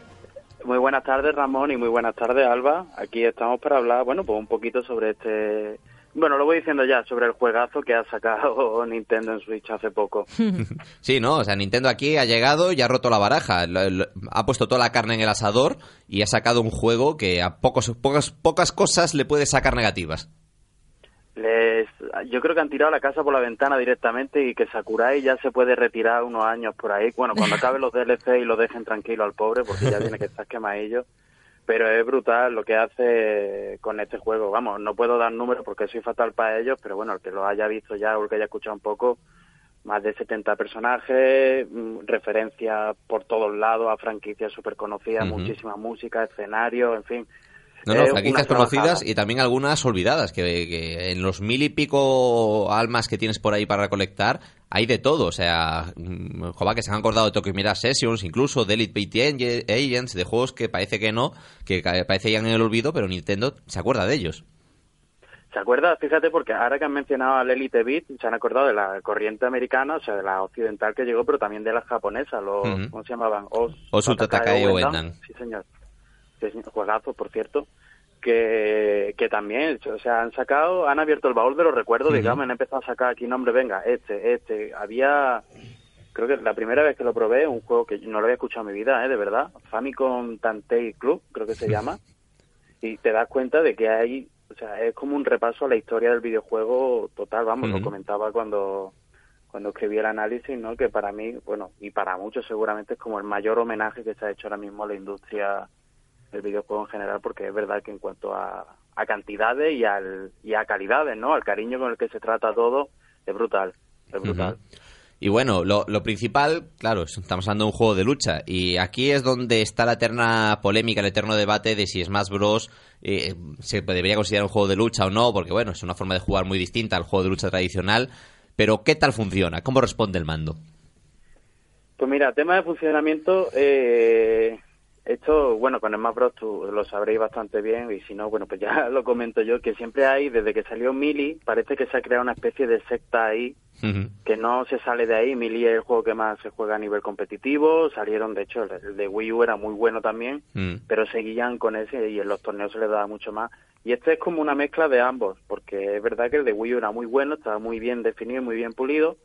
Muy buenas tardes, Ramón, y muy buenas tardes, Alba. Aquí estamos para hablar, bueno, pues un poquito sobre este... Bueno, lo voy diciendo ya, sobre el juegazo que ha sacado (laughs) Nintendo en Switch hace poco. (laughs)
Sí, ¿no? O sea, Nintendo aquí ha llegado y ha roto la baraja. Lo- lo- ha puesto toda la carne en el asador y ha sacado un juego que a pocos, pocas, pocas cosas le puede sacar negativas.
Les, yo creo que han tirado la casa por la ventana directamente y que Sakurai ya se puede retirar unos años por ahí. Bueno, cuando (laughs) acaben los DLC y lo dejen tranquilo al pobre, porque ya tiene que estar (laughs) quemadillo. Pero es brutal lo que hace con este juego. Vamos, no puedo dar números porque soy fatal para ellos, pero bueno, el que lo haya visto ya o el que haya escuchado un poco, más de 70 personajes, mm, referencias por todos lados a franquicias súper conocidas,
Ujú.
muchísima música, escenario, en fin.
No, no, franquicias
una
conocidas y también algunas olvidadas, que, que en los mil y pico almas que tienes por ahí para recolectar, hay de todo. O sea, mm, joder, que se han acordado de Tokyo Mirage Sessions, incluso de Elite Beat Ag- Agents, de juegos que parece que no, que parece ya en el olvido, pero Nintendo se acuerda de ellos.
¿Se acuerda? Fíjate, porque ahora que han mencionado al Elite Beat, se han acordado de la corriente americana, o sea, de la occidental que llegó, pero también de la japonesa, los. ¿cómo se llamaban? Os,
Osu Tatakai.
Uendan. Sí, señor. Juegazo, por cierto. Que, que también, o sea, han sacado, han abierto el baúl de los recuerdos,
Ujú.
digamos, han empezado a sacar aquí nombre, venga, este, este. Había, creo que la primera vez que lo probé, un juego que no lo había escuchado en mi vida, ¿eh? de verdad, Famicom Tantei Club, creo que se llama, (laughs) y te das cuenta de que hay, o sea, es como un repaso a la historia del videojuego total, vamos, lo comentaba cuando cuando escribí el análisis, ¿no? Que para mí, bueno, y para muchos seguramente es como el mayor homenaje que se ha hecho ahora mismo a la industria del videojuego en general, porque es verdad que en cuanto a, a cantidades y, al, y a calidades, ¿no? Al cariño con el que se trata todo, es brutal, es brutal.
Y bueno, lo, lo principal, claro, es- estamos hablando de un juego de lucha. Y aquí es donde está la eterna polémica, el eterno debate de si Smash Bros. eh, se debería considerar un juego de lucha o no, porque bueno, es una forma de jugar muy distinta al juego de lucha tradicional. Pero ¿qué tal funciona? ¿Cómo responde el mando?
Pues mira, tema de funcionamiento, eh, esto, bueno, con Smash Bros. tú lo sabréis bastante bien y si no, bueno, pues ya (laughs) lo comento yo, que siempre hay, desde que salió Mili, parece que se ha creado una especie de secta ahí que no se sale de ahí. Melee es el juego que más se juega a nivel competitivo. Salieron, de hecho, el, el de Wii U era muy bueno también,
Mm.
pero seguían con ese y en los torneos se les daba mucho más. Y este es como una mezcla de ambos, porque es verdad que el de Wii U era muy bueno, estaba muy bien definido, muy bien pulido,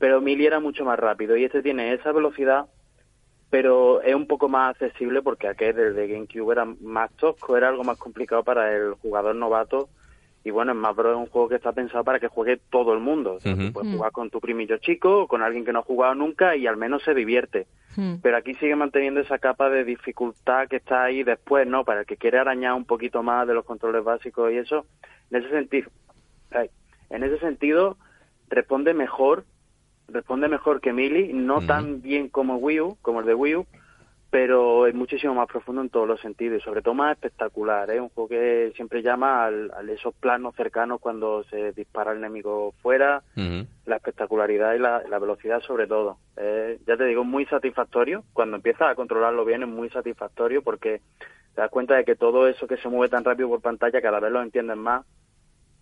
pero Melee era mucho más rápido y este tiene esa velocidad, pero es un poco más accesible porque aquel el de GameCube era más tosco, era algo más complicado para el jugador novato y bueno, Smash Bros es un juego que está pensado para que juegue todo el mundo. O sea, tú
Ujú.
puedes
Mm.
jugar con tu primillo chico o con alguien que no ha jugado nunca y al menos se divierte. Pero aquí sigue manteniendo esa capa de dificultad que está ahí después, ¿no? Para el que quiere arañar un poquito más de los controles básicos y eso. En ese sentido, en ese sentido responde mejor, responde mejor que Mili, no tan bien como Wii U, como el de Wii U, pero es muchísimo más profundo en todos los sentidos y sobre todo más espectacular, ¿eh? Un juego que siempre llama al, a esos planos cercanos cuando se dispara el enemigo fuera, la espectacularidad y la, la velocidad sobre todo. Eh, ya te digo, muy satisfactorio. Cuando empiezas a controlarlo bien es muy satisfactorio porque te das cuenta de que todo eso que se mueve tan rápido por pantalla cada vez lo entiendes más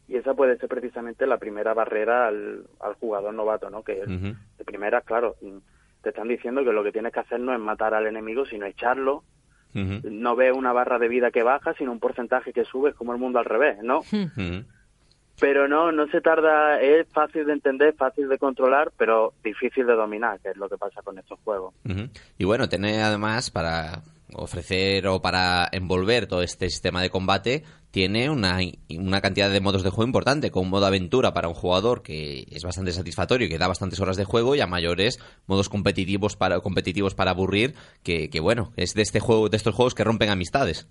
y esa puede ser precisamente la primera barrera al, al jugador novato, ¿no? Que de primera, claro, te están diciendo que lo que tienes que hacer no es matar al enemigo, sino echarlo. No ves una barra de vida que baja, sino un porcentaje que sube, es como el mundo al revés, ¿no? Pero no, no se tarda, es fácil de entender, fácil de controlar, pero difícil de dominar, que es lo que pasa con estos juegos.
Y bueno, tiene además para ofrecer o para envolver todo este sistema de combate, tiene una, una cantidad de modos de juego importante, con un modo aventura para un jugador que es bastante satisfactorio y que da bastantes horas de juego, y a mayores modos competitivos para, competitivos para aburrir, que, que bueno, es de este juego, de estos juegos que rompen amistades.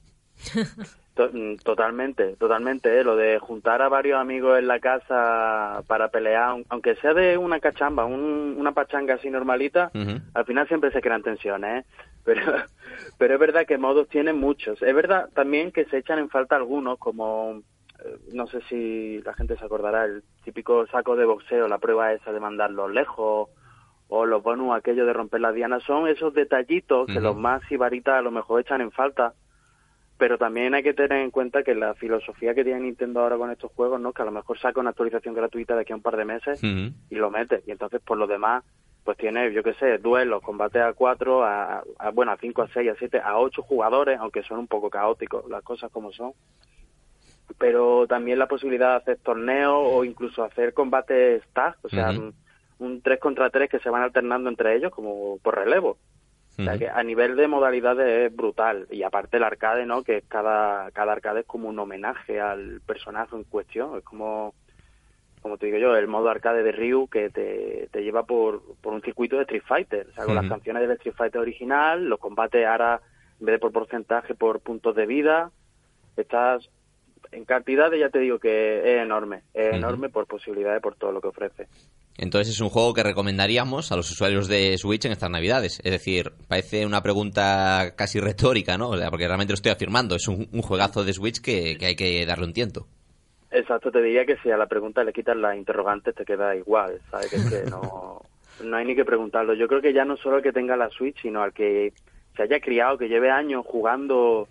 Mm, Totalmente, totalmente. ¿eh? Lo de juntar a varios amigos en la casa para pelear, aun- aunque sea de una cachamba, un- una pachanga así normalita, al final siempre se crean tensiones. ¿eh? Pero, (laughs) pero es verdad que modos tienen muchos. Es verdad también que se echan en falta algunos, como eh, no sé si la gente se acordará, el típico saco de boxeo, la prueba esa de mandarlos lejos, o los bonus aquello de romper las dianas, son esos detallitos que los más sibaritas a lo mejor echan en falta pero también hay que tener en cuenta que la filosofía que tiene Nintendo ahora con estos juegos, ¿no? Que a lo mejor saca una actualización gratuita de aquí a un par de meses y lo mete. Y entonces, por lo demás, pues tiene, yo qué sé, duelos, combate a cuatro, a, a- bueno, a cinco, a seis, a siete, a ocho jugadores, aunque son un poco caóticos las cosas como son. Pero también la posibilidad de hacer torneos o incluso hacer combates tag, o sea, un, un tres contra tres que se van alternando entre ellos como por relevo. O sea que a nivel de modalidades es brutal. Y aparte el arcade, ¿no? Que cada, cada arcade es como un homenaje al personaje en cuestión. Es como, como te digo yo, el modo arcade de Ryu que te, te lleva por, por un circuito de Street Fighter. O sea, con las canciones del Street Fighter original, los combates ahora, en vez de por porcentaje, por puntos de vida. Estás en cantidades, ya te digo que es enorme. Es enorme por posibilidades, por todo lo que ofrece.
Entonces es un juego que recomendaríamos a los usuarios de Switch en estas navidades. Es decir, parece una pregunta casi retórica, ¿no? O sea, porque realmente lo estoy afirmando. Es un, un juegazo de Switch que, que hay que darle un tiento.
Exacto, te diría que si a la pregunta le quitas la interrogante te queda igual, ¿sabes? Que es que no, (laughs) no hay ni que preguntarlo. Yo creo que ya no solo el que tenga la Switch, sino al que se haya criado, que lleve años jugando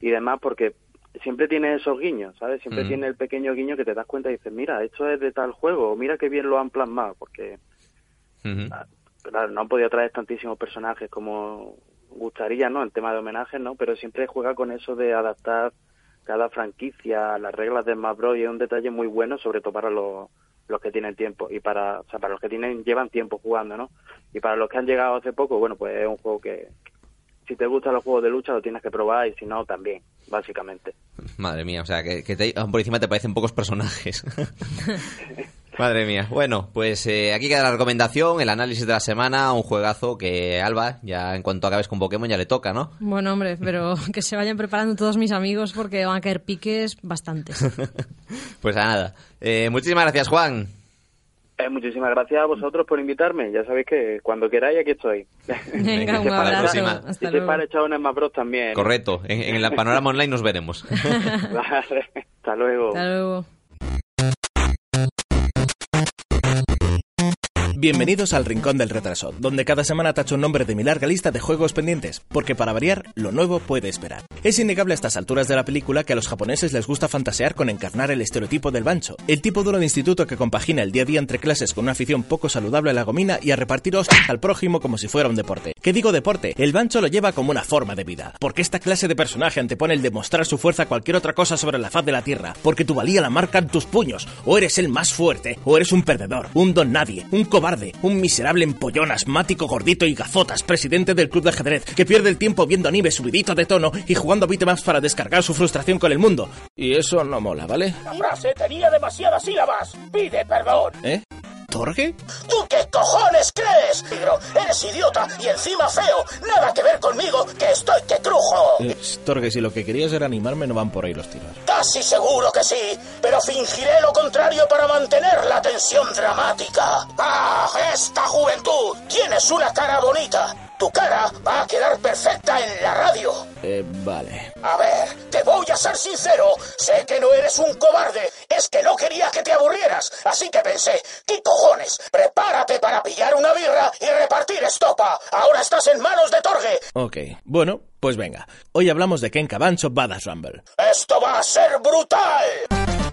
y demás, porque siempre tiene esos guiños, ¿sabes? Siempre
Mm.
tiene el pequeño guiño que te das cuenta y dices, mira, esto es de tal juego, o mira qué bien lo han plasmado, porque
Ujú.
claro, no han podido traer tantísimos personajes como gustaría, ¿no? En tema de homenajes, ¿no? Pero siempre juega con eso de adaptar cada franquicia a las reglas de Smash Bros. y es un detalle muy bueno, sobre todo para los, los que tienen tiempo y para, o sea, para los que tienen llevan tiempo jugando, ¿no? Y para los que han llegado hace poco, bueno, pues es un juego que si te gustan los juegos de lucha lo tienes que probar y si no también, básicamente.
Madre mía, o sea, que, que te- por encima te parecen pocos personajes. (laughs) Madre mía. Bueno, pues eh, aquí queda la recomendación, el análisis de la semana, un juegazo que Alba, ya en cuanto acabes con Pokémon ya le toca, ¿no?
Bueno, hombre, pero (laughs) que se vayan preparando todos mis amigos porque van a caer piques bastantes. (laughs)
Pues a nada. Eh, muchísimas gracias, Juan.
Eh, muchísimas gracias a vosotros por invitarme. Ya sabéis que cuando queráis aquí estoy. (laughs) (laughs)
Venga, un
para la
abrazo.
próxima.
Hasta
y si
luego.
para echar un Smash Bros también.
Correcto. En, en la panorama online nos veremos. (laughs)
Vale, hasta luego.
Hasta luego.
Bienvenidos al Rincón del Retraso, donde cada semana tacho un nombre de mi larga lista de juegos pendientes, porque para variar, lo nuevo puede esperar. Es innegable a estas alturas de la película que a los japoneses les gusta fantasear con encarnar el estereotipo del bancho, el tipo duro de instituto que compagina el día a día entre clases con una afición poco saludable a la gomina y a repartir al prójimo como si fuera un deporte. ¿Qué digo deporte? El bancho lo lleva como una forma de vida, porque esta clase de personaje antepone el demostrar su fuerza a cualquier otra cosa sobre la faz de la tierra, porque tu valía la marcan tus puños, o eres el más fuerte, o eres un perdedor, un don nadie, un cobarde, un miserable empollón asmático gordito y gafotas, presidente del club de ajedrez, que pierde el tiempo viendo anime subidito de tono y jugando beatemaps para descargar su frustración con el mundo. Y eso no mola, ¿vale?
La frase tenía demasiadas sílabas. Pide perdón.
¿Eh? ¿Torge?
¿Tú qué cojones crees? Negro, eres idiota y encima feo. Nada que ver conmigo, que estoy que crujo.
Eh, Torge, si lo que querías era animarme, no van por ahí los tiros.
Casi seguro que sí, pero fingiré lo contrario para mantener la tensión dramática. ¡Ah, esta juventud! Tienes una cara bonita. Tu cara va a quedar perfecta en la radio.
Eh, vale.
A ver, te voy a ser sincero. Sé que no eres un cobarde. Es que no quería que te aburrieras. Así que pensé, ¿qué cojones? Prepárate para pillar una birra y repartir estopa. Ahora estás en manos de Torge.
Ok, bueno, pues venga. Hoy hablamos de Ken Cabancho Badass Rumble.
Esto va a ser ser brutal.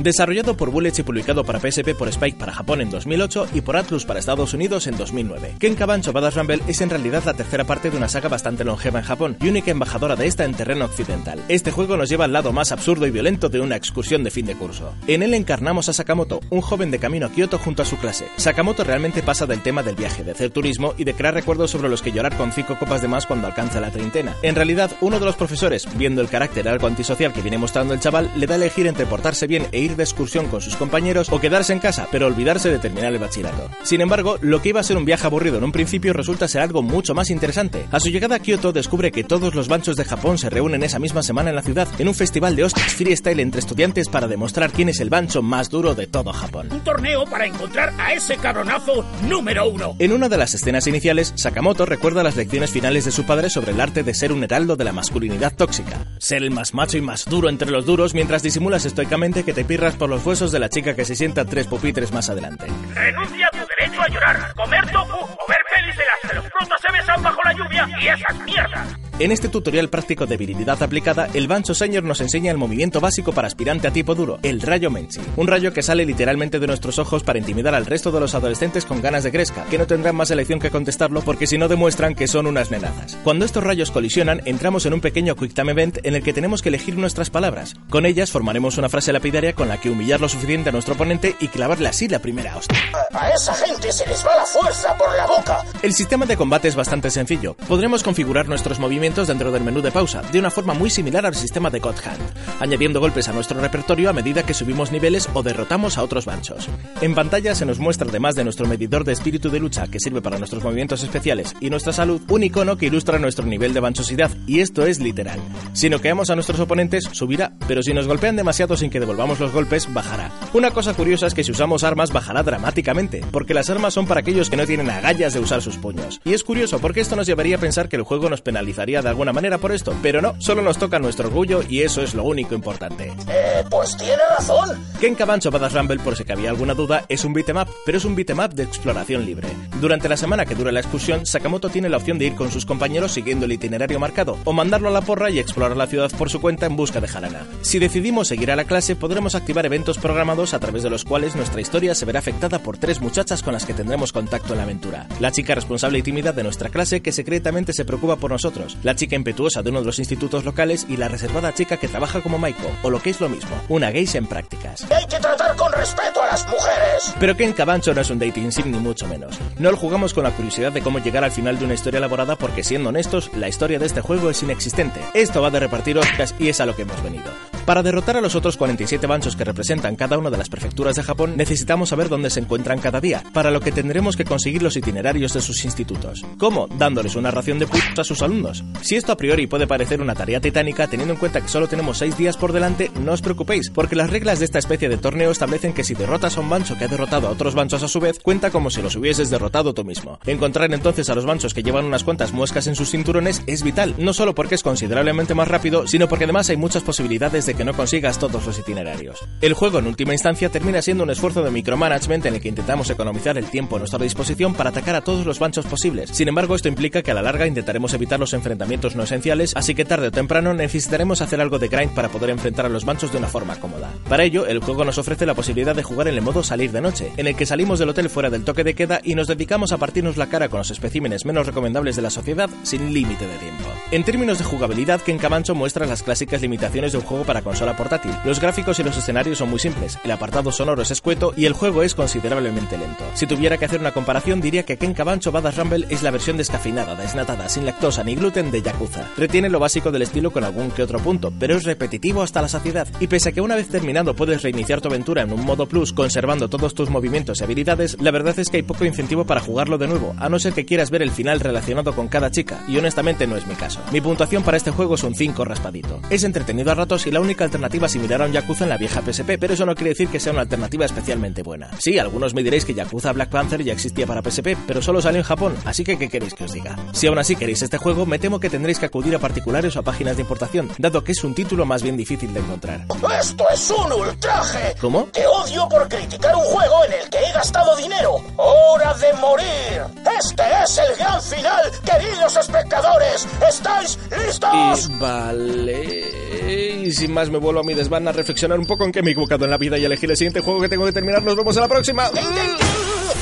Desarrollado por Bullets y publicado para PSP por Spike para Japón en 2008 y por Atlus para Estados Unidos en 2009. Ken Cabancho Badass Rumble es en realidad la tercera parte de una saga bastante longeva en Japón y única embajadora de esta en terreno occidental. Este juego nos lleva al lado más absurdo y violento de una excursión de fin de curso. En él encarnamos a Sakamoto, un joven de camino a Kioto junto a su clase. Sakamoto realmente pasa del tema del viaje, de hacer turismo y de crear recuerdos sobre los que llorar con cinco copas de más cuando alcanza la treintena. En realidad, uno de los profesores, viendo el carácter algo antisocial que viene mostrando el chaval, le da a elegir entre portarse bien e ir de excursión con sus compañeros o quedarse en casa, pero olvidarse de terminar el bachillerato. Sin embargo, lo que iba a ser un viaje aburrido en un principio resulta ser algo mucho más interesante. A su llegada a Kioto descubre que todos los banchos de Japón se reúnen esa misma semana en la ciudad en un festival de hostias freestyle entre estudiantes para demostrar quién es el bancho más duro de todo Japón.
Un torneo para encontrar a ese cabronazo número uno.
En una de las escenas iniciales, Sakamoto recuerda las lecciones finales de su padre sobre el arte de ser un heraldo de la masculinidad tóxica. Ser el más macho y más duro entre los duros mientras disimulas estoicamente que te por los huesos de la chica que se sienta tres pupitres más adelante.
Renuncia a tu derecho a llorar, comer tofu o ver pelis en las que los protas se besan bajo la lluvia y esas mierdas.
En este tutorial práctico de virilidad aplicada, el Bancho Senior nos enseña el movimiento básico para aspirante a tipo duro, el rayo Menchi. Un rayo que sale literalmente de nuestros ojos para intimidar al resto de los adolescentes con ganas de gresca, que no tendrán más elección que contestarlo porque si no demuestran que son unas nenazas. Cuando estos rayos colisionan, entramos en un pequeño Quick Time Event en el que tenemos que elegir nuestras palabras. Con ellas formaremos una frase lapidaria con la que humillar lo suficiente a nuestro oponente y clavarle así la primera hostia.
A esa gente se les va la fuerza por la boca.
El sistema de combate es bastante sencillo. Podremos configurar nuestros movimientos dentro del menú de pausa, de una forma muy similar al sistema de God Hand, añadiendo golpes a nuestro repertorio a medida que subimos niveles o derrotamos a otros banchos. En pantalla se nos muestra, además de nuestro medidor de espíritu de lucha que sirve para nuestros movimientos especiales y nuestra salud, un icono que ilustra nuestro nivel de banchosidad, y esto es literal. Si noqueamos a nuestros oponentes, subirá, pero si nos golpean demasiado sin que devolvamos los golpes, bajará. Una cosa curiosa es que si usamos armas bajará dramáticamente, porque las armas son para aquellos que no tienen agallas de usar sus puños. Y es curioso porque esto nos llevaría a pensar que el juego nos penalizaría de alguna manera por esto, pero no, solo nos toca nuestro orgullo y eso es lo único importante.
Eh, pues tiene razón.
Ken Cabancho Badass Rumble, por si que había alguna duda, es un beat'em up, pero es un beat'em up de exploración libre. Durante la semana que dura la excursión, Sakamoto tiene la opción de ir con sus compañeros siguiendo el itinerario marcado, o mandarlo a la porra y explorar la ciudad por su cuenta en busca de Harana. Si decidimos seguir a la clase, podremos activar eventos programados a través de los cuales nuestra historia se verá afectada por tres muchachas con las que tendremos contacto en la aventura. La chica responsable y tímida de nuestra clase que secretamente se preocupa por nosotros, la chica impetuosa de uno de los institutos locales y la reservada chica que trabaja como Maiko, o lo que es lo mismo, una geisha en prácticas.
Hay que tratar con respeto a las mujeres.
Pero Ken Cabancho no es un dating sim ni mucho menos. No lo jugamos con la curiosidad de cómo llegar al final de una historia elaborada porque siendo honestos, la historia de este juego es inexistente. Esto va de repartir hostias y es a lo que hemos venido. Para derrotar a los otros 47 banchos que representan cada una de las prefecturas de Japón, necesitamos saber dónde se encuentran cada día, para lo que tendremos que conseguir los itinerarios de sus institutos. ¿Cómo? Dándoles una ración de putos a sus alumnos. Si esto a priori puede parecer una tarea titánica, teniendo en cuenta que solo tenemos 6 días por delante, no os preocupéis, porque las reglas de esta especie de torneo establecen que si derrotas a un bancho que ha derrotado a otros banchos a su vez, cuenta como si los hubieses derrotado tú mismo. Encontrar entonces a los banchos que llevan unas cuantas muescas en sus cinturones es vital, no solo porque es considerablemente más rápido, sino porque además hay muchas posibilidades de que no consigas todos los itinerarios. El juego en última instancia termina siendo un esfuerzo de micromanagement en el que intentamos economizar el tiempo a nuestra disposición para atacar a todos los banchos posibles. Sin embargo, esto implica que a la larga intentaremos evitar los enfrentamientos no esenciales, así que tarde o temprano necesitaremos hacer algo de grind para poder enfrentar a los banchos de una forma cómoda. Para ello, el juego nos ofrece la posibilidad de jugar en el modo salir de noche, en el que salimos del hotel fuera del toque de queda y nos dedicamos a partirnos la cara con los especímenes menos recomendables de la sociedad sin límite de tiempo. En términos de jugabilidad, Ken Camancho muestra las clásicas limitaciones de un juego para consola portátil. Los gráficos y los escenarios son muy simples, el apartado sonoro es escueto y el juego es considerablemente lento. Si tuviera que hacer una comparación, diría que Ken Cabancho Badass Rumble es la versión descafeinada, desnatada, sin lactosa ni gluten de Yakuza. Retiene lo básico del estilo con algún que otro punto, pero es repetitivo hasta la saciedad. Y pese a que una vez terminado puedes reiniciar tu aventura en un modo plus conservando todos tus movimientos y habilidades, la verdad es que hay poco incentivo para jugarlo de nuevo, a no ser que quieras ver el final relacionado con cada chica, y honestamente no es mi caso. Mi puntuación para este juego es un 5 raspadito. Es entretenido a ratos y la única alternativa similar a un Yakuza en la vieja PSP, pero eso no quiere decir que sea una alternativa especialmente buena. Sí, algunos me diréis que Yakuza Black Panther ya existía para PSP, pero solo salió en Japón, así que ¿qué queréis que os diga? Si aún así queréis este juego, me temo que tendréis que acudir a particulares o a páginas de importación, dado que es un título más bien difícil de encontrar.
Esto es un ultraje.
¿Cómo?
Te odio por criticar un juego en el que he gastado dinero. ¡Hora de morir! Este es el gran final, queridos espectadores. ¿Estáis listos?
Y vale. Y sin más me vuelvo a mi desván a reflexionar un poco en qué me he equivocado en la vida y elegir el siguiente juego que tengo que terminar. Nos vemos a la próxima.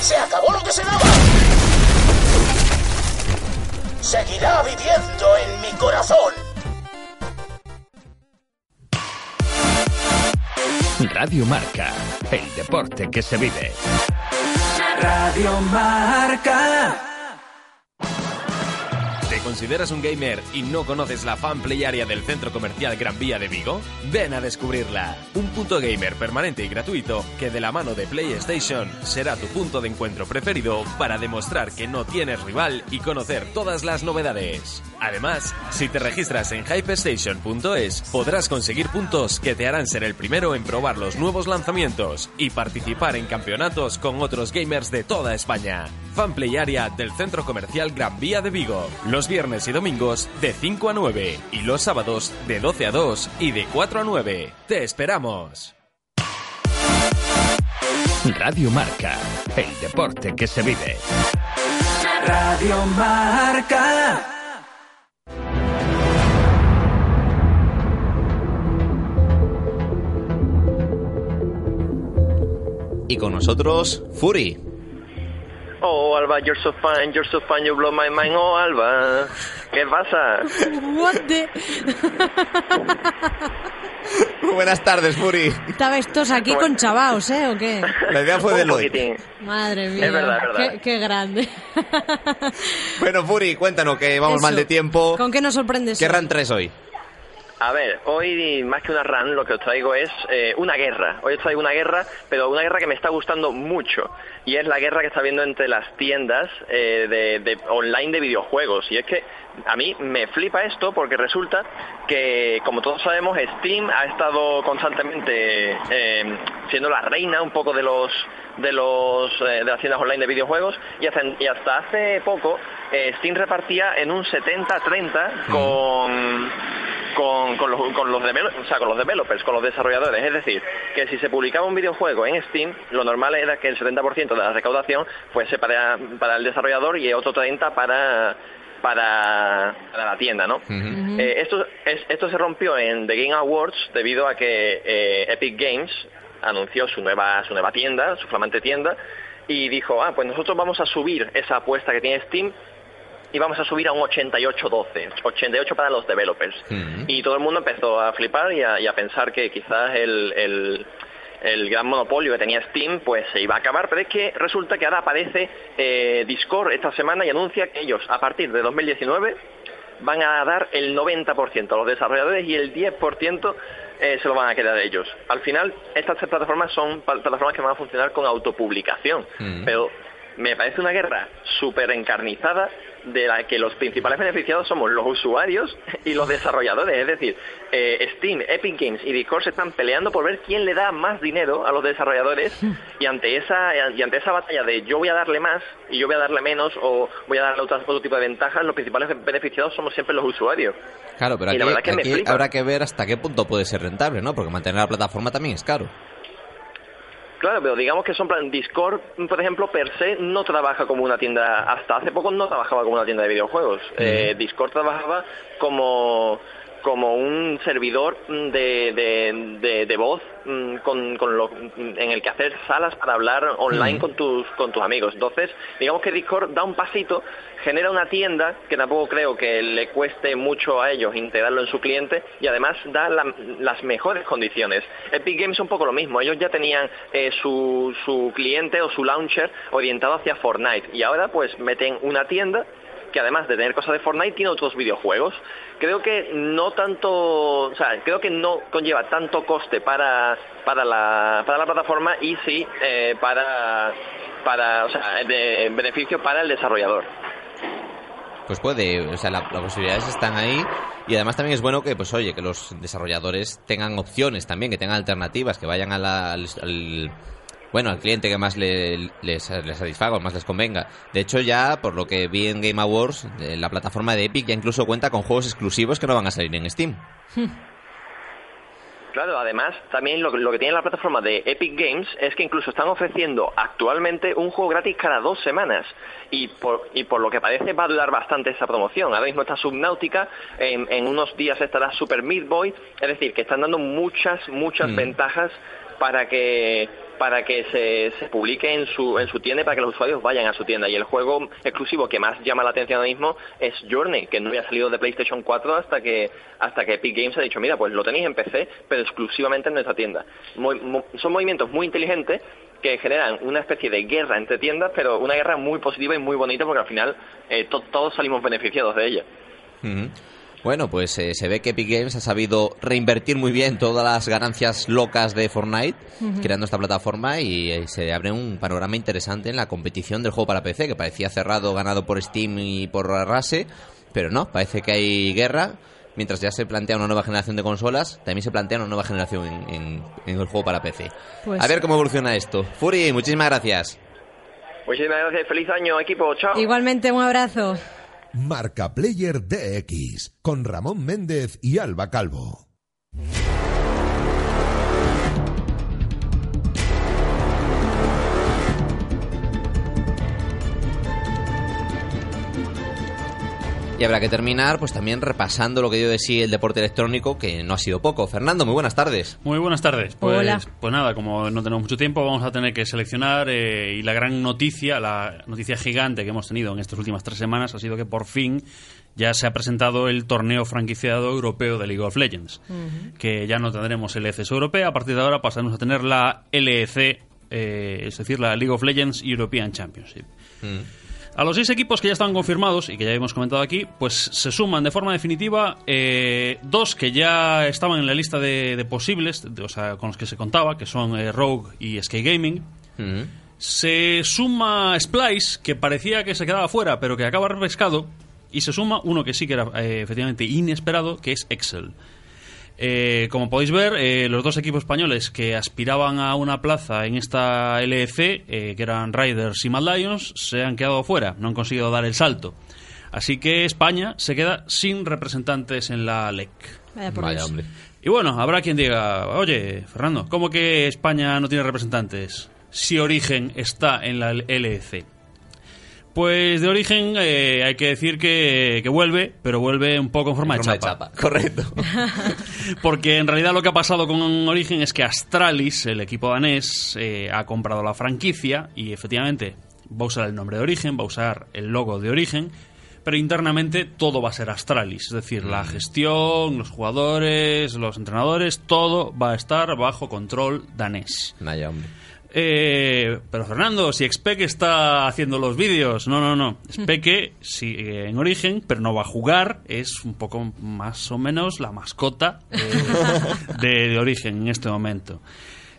¡Se acabó lo que se daba! Seguirá viviendo en mi corazón.
Radio Marca, el deporte que se vive.
Radio Marca.
¿Te consideras un gamer y no conoces la fan play area del centro comercial Gran Vía de Vigo? Ven a descubrirla. Un punto gamer permanente y gratuito que de la mano de PlayStation será tu punto de encuentro preferido para demostrar que no tienes rival y conocer todas las novedades. Además, si te registras en hypestation.es podrás conseguir puntos que te harán ser el primero en probar los nuevos lanzamientos y participar en campeonatos con otros gamers de toda España. Fanplay Area del Centro Comercial Gran Vía de Vigo. Los viernes y domingos de 5 a 9 y los sábados de 12 a 2 y de 4 a 9. ¡Te esperamos!
Radio Marca, el deporte que se vive.
Radio Marca.
Y con nosotros, Fury.
Oh, Alba, you're so fine, you're so fine, you blow my mind. Oh, Alba, ¿qué pasa?
What the... (laughs)
Buenas tardes, Fury.
Estabais todos aquí con chavaos, ¿eh? ¿O qué?
La idea fue de Lloyd.
Madre mía.
Es verdad, es verdad.
Qué, qué grande.
Bueno, Fury, cuéntanos que vamos
Eso.
mal de tiempo.
¿Con qué nos sorprendes?
¿Qué ran hoy?
A ver, hoy más que una run, lo que os traigo es eh, una guerra. Hoy os traigo una guerra, pero una guerra que me está gustando mucho. Y es la guerra que está habiendo entre las tiendas eh, online de videojuegos. Y es que a mí me flipa esto porque resulta que, como todos sabemos, Steam ha estado constantemente eh, siendo la reina un poco de los de los eh, de las tiendas online de videojuegos y hasta, y hasta hace poco eh, Steam repartía en un 70-30 con con, con los, con, los o sea, con los developers, con los desarrolladores. Es decir, que si se publicaba un videojuego en Steam, lo normal era que el 70% de la recaudación fuese para, para el desarrollador y otro 30% para, para, para la tienda, ¿no? Eh, esto, es- esto se rompió en The Game Awards debido a que eh, Epic Games anunció su nueva, su nueva tienda, su flamante tienda, y dijo, ah, pues nosotros vamos a subir esa apuesta que tiene Steam y vamos a subir a un 88-12, 88 para los developers. Y todo el mundo empezó a flipar y a, y a pensar que quizás el, el, el gran monopolio que tenía Steam pues se iba a acabar, pero es que resulta que ahora aparece eh, Discord esta semana y anuncia que ellos a partir de 2019 van a dar el 90% a los desarrolladores y el 10% eh, se lo van a quedar ellos. Al final, estas tres plataformas son plataformas que van a funcionar con autopublicación, pero me parece una guerra súper encarnizada de la que los principales beneficiados somos los usuarios y los desarrolladores. Es decir, eh, Steam, Epic Games y Discord se están peleando por ver quién le da más dinero a los desarrolladores y ante esa y ante esa batalla de yo voy a darle más y yo voy a darle menos o voy a darle otro, otro tipo de ventajas, los principales beneficiados somos siempre los usuarios.
Claro, pero
Y
aquí,
la verdad que me
aquí habrá que ver hasta qué punto puede ser rentable, ¿no? Porque mantener la plataforma también es caro.
Claro, pero digamos que son plan Discord, por ejemplo, per se no trabaja como una tienda, hasta hace poco no trabajaba como una tienda de videojuegos. Eh, Discord trabajaba como como un servidor mm, de, de, de- de voz mm, con, con lo- mm, en el que hacer salas para hablar online con tus con tus amigos. Entonces, digamos que Discord da un pasito, genera una tienda que tampoco creo que le cueste mucho a ellos integrarlo en su cliente y además da la- las mejores condiciones. Epic Games es un poco lo mismo, ellos ya tenían eh, su, su cliente o su launcher orientado hacia Fortnite y ahora pues meten una tienda que además de tener cosas de Fortnite tiene otros videojuegos. Creo que no tanto, o sea, creo que no conlleva tanto coste para para la para la plataforma y sí eh, para para, o sea, de beneficio para el desarrollador.
Pues puede, o sea, la- las posibilidades están ahí y además también es bueno que, pues oye, que los desarrolladores tengan opciones también, que tengan alternativas, que vayan al- bueno, al cliente que más le, les, les satisfaga o más les convenga. De hecho, ya, por lo que vi en Game Awards, la plataforma de Epic ya incluso cuenta con juegos exclusivos que no van a salir en Steam. (laughs)
Claro, además, también lo, lo que tiene la plataforma de Epic Games es que incluso están ofreciendo actualmente un juego gratis cada dos semanas. Y por, y por lo que parece va a durar bastante esa promoción. Ahora mismo está Subnautica, en, en unos días estará Super Meat Boy. Es decir, que están dando muchas, muchas
Mm.
ventajas para que para que se, publique en su, en su tienda y para que los usuarios vayan a su tienda. Y el juego exclusivo que más llama la atención ahora mismo es Journey, que no había salido de PlayStation 4 hasta que hasta que Epic Games ha dicho, mira, pues lo tenéis en PC, pero exclusivamente en nuestra tienda. Son movimientos muy inteligentes que generan una especie de guerra entre tiendas, pero una guerra muy positiva y muy bonita porque al final eh, to- todos salimos beneficiados de ella.
Bueno, pues eh, se ve que Epic Games ha sabido reinvertir muy bien todas las ganancias locas de Fortnite, creando esta plataforma y eh, se abre un panorama interesante en la competición del juego para PC, que parecía cerrado, ganado por Steam y por Rase, pero no, parece que hay guerra. Mientras ya se plantea una nueva generación de consolas, también se plantea una nueva generación en, en- en el juego para PC.
Pues-
A ver cómo evoluciona esto. Furi, muchísimas gracias.
Muchísimas gracias, feliz año equipo, chao.
Igualmente, un abrazo.
Marca Player DX con Ramón Méndez y Alba Calvo.
Y habrá que terminar, pues también repasando lo que dio de sí el deporte electrónico, que no ha sido poco. Fernando, muy buenas tardes.
Muy buenas tardes. Pues,
Hola.
pues nada, como no tenemos mucho tiempo, vamos a tener que seleccionar eh, y la gran noticia, la noticia gigante que hemos tenido en estas últimas tres semanas ha sido que por fin ya se ha presentado el torneo franquiciado europeo de League of Legends, que ya no tendremos LECs europea, a partir de ahora pasaremos a tener la LEC, eh, es decir, la League of Legends European Championship. A los seis equipos que ya están confirmados y que ya hemos comentado aquí, pues se suman de forma definitiva eh, dos que ya estaban en la lista de, de posibles, de- o sea, con los que se contaba, que son eh, Rogue y Sky Gaming. Se suma Splice, que parecía que se quedaba fuera, pero que acaba repescado. Y se suma uno que sí que era eh, efectivamente inesperado, que es Excel. Eh, como podéis ver, eh, los dos equipos españoles que aspiraban a una plaza en esta LEC, eh, que eran Riders y Mad Lions, se han quedado fuera, no han conseguido dar el salto. Así que España se queda sin representantes en la LEC.
Vaya por Dios.
Y bueno, habrá quien diga, oye, Fernando, ¿cómo que España no tiene representantes si Origen está en la LEC? Pues de origen eh, hay que decir que, que vuelve, pero vuelve un poco en forma,
En forma
de
de
chapa.
chapa, correcto. (laughs)
Porque en realidad lo que ha pasado con Origen es que Astralis, el equipo danés, eh, ha comprado la franquicia y efectivamente va a usar el nombre de Origen, va a usar el logo de Origen, pero internamente todo va a ser Astralis. Es decir, la gestión, los jugadores, los entrenadores, todo va a estar bajo control danés.
Vaya, hombre.
Eh, pero Fernando, si Expec está haciendo los vídeos, no, no, no. Expec (laughs) sigue en origen, pero no va a jugar. Es un poco más o menos la mascota de, (laughs) de- de origen en este momento.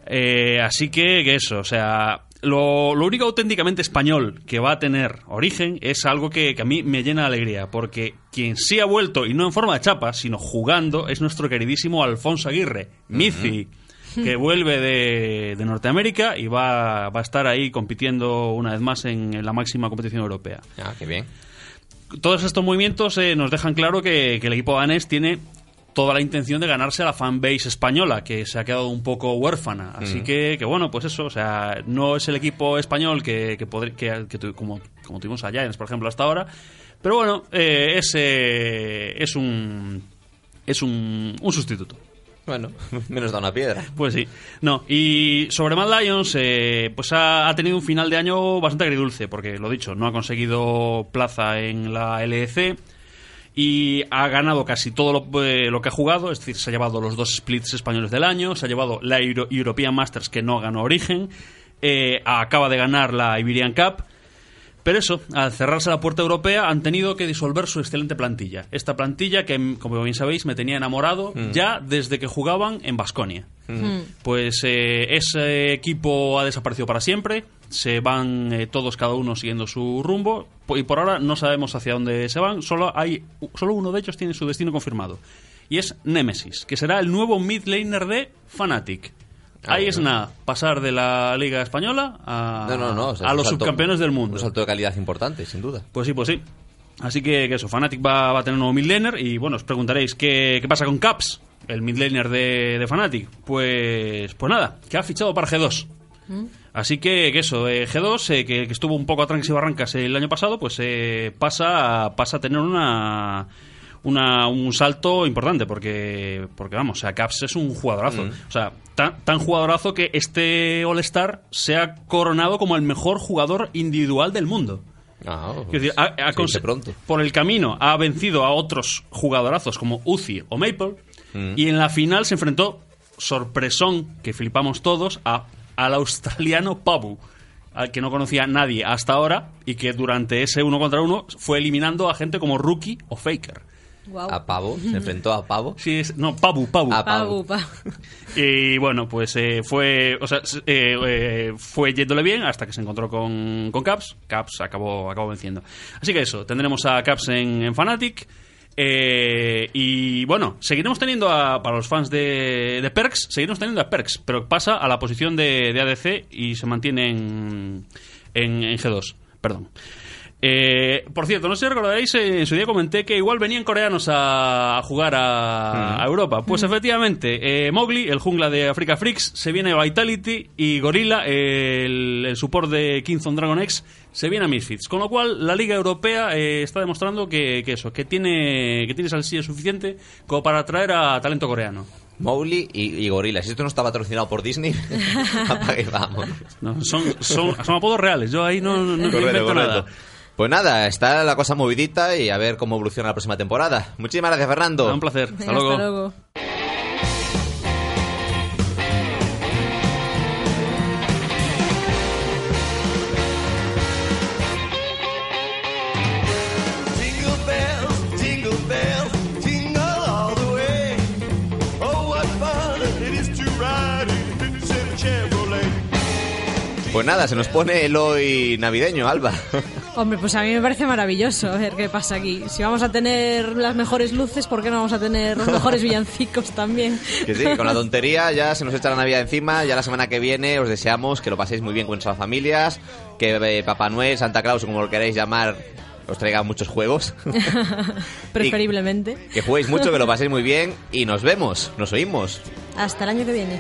Eh, así que, que eso, o sea, lo, lo único auténticamente español que va a tener origen es algo que, que a mí me llena de alegría, porque quien sí ha vuelto, y no en forma de chapa, sino jugando, es nuestro queridísimo Alfonso Aguirre, Mizi (laughs) que vuelve de, de Norteamérica y va, va a estar ahí compitiendo una vez más en, en la máxima competición europea.
Ah, qué bien.
Todos estos movimientos eh, nos dejan claro que, que el equipo danés tiene toda la intención de ganarse a la fanbase española, que se ha quedado un poco huérfana. Así
Mm.
que, que bueno, pues eso, o sea, no es el equipo español que, que, como, como tuvimos a Giants, por ejemplo, hasta ahora. Pero bueno, eh, es, eh, es un es un, un sustituto.
Bueno, (laughs) menos da una piedra.
Pues sí. No, y sobre Mad Lions, eh, pues ha, ha tenido un final de año bastante agridulce, porque lo dicho, no ha conseguido plaza en la LEC y ha ganado casi todo lo, eh, lo que ha jugado, es decir, se ha llevado los dos splits españoles del año, se ha llevado la Euro- European Masters que no ganó Origen, eh, acaba de ganar la Iberian Cup. Pero eso, al cerrarse la puerta europea, han tenido que disolver su excelente plantilla. Esta plantilla que, mm, como bien sabéis, me tenía enamorado
Mm.
ya desde que jugaban en Basconia.
Mm.
Pues eh, ese equipo ha desaparecido para siempre. Se van eh, todos, cada uno siguiendo su rumbo. Y por ahora no sabemos hacia dónde se van. Solo, hay, solo uno de ellos tiene su destino confirmado. Y es Nemesis, que será el nuevo mid laner de Fnatic.
Ah,
Ahí es nada, pasar de la Liga Española a,
No, no, no. o sea,
a
es un
los
salto-
subcampeones del mundo.
Un salto de calidad importante, sin duda.
Pues sí, pues sí. Así que, que eso, Fnatic va, va a tener un nuevo midlaner y bueno, os preguntaréis ¿qué, qué pasa con Caps, el midlaner de, de Fnatic? Pues, pues nada, que ha fichado para G2. Así que, que eso, eh, G2, eh, que, que estuvo un poco a trancas y barrancas el año pasado, pues eh, pasa, pasa a tener una, una, un salto importante, porque, porque vamos, o sea, Caps es un jugadorazo.
Mm.
O sea, tan, tan jugadorazo que este All-Star se ha coronado como el mejor jugador individual del mundo.
Ah,
Quiero decir, ha- ha
se dice
conse-
pronto.
por el camino ha vencido a otros jugadorazos como Uzi o Maple
Mm.
y en la final se enfrentó, sorpresón, que flipamos todos, a, al australiano Pabu, al que no conocía nadie hasta ahora y que durante ese uno contra uno fue eliminando a gente como Rookie o Faker.
A Pavo, se enfrentó a Pavo.
Sí, es- no.
A
Pau, Pau.
Y bueno, pues eh, fue o sea, eh, eh, fue yéndole bien hasta que se encontró con, con Caps. Caps acabó, acabó venciendo. Así que eso, tendremos a Caps en, en Fnatic. eh, y bueno, seguiremos teniendo a, para los fans de, de Perks, seguiremos teniendo a Perks, pero pasa a la posición de, de ADC y se mantiene en, en, en G2. Perdón. Eh, por cierto, no sé si recordaréis, eh, en su día comenté que igual venían coreanos a, jugar a, a Europa. Pues efectivamente, eh, Mowgli, el jungla de Africa Freaks, se viene a Vitality y Gorilla, el, el support de Kingdom Dragon X, se viene a Misfits. Con lo cual, la Liga Europea eh, está demostrando que, que eso, que tiene, que tiene salsilla suficiente como para atraer a talento coreano.
Mowgli y, y Gorila. Si esto no está patrocinado por Disney, (laughs) (laughs) apague, vamos.
No, son, son, son apodos reales, yo ahí no, no, no
Correcto,
invento
correcto.
nada.
Pues nada, está la cosa movidita y a ver cómo evoluciona la próxima temporada. Muchísimas gracias, Fernando.
Un placer.
Hasta luego.
The way. Oh, what fun it is to ride in a 57 Chevrolet.
Pues nada, se nos pone el hoy navideño, Alba.
Hombre, pues a mí me parece maravilloso. A ver qué pasa aquí. Si vamos a tener las mejores luces, ¿por qué no vamos a tener los mejores villancicos también?
Que sí, que con la tontería ya se nos echa la Navidad encima. Ya la semana que viene os deseamos que lo paséis muy bien con vuestras familias, que eh, Papá Noel, Santa Claus, como lo queráis llamar, os traiga muchos juegos, (laughs)
Preferiblemente.
que juguéis mucho, que lo paséis muy bien y nos vemos, nos oímos.
Hasta el año que viene.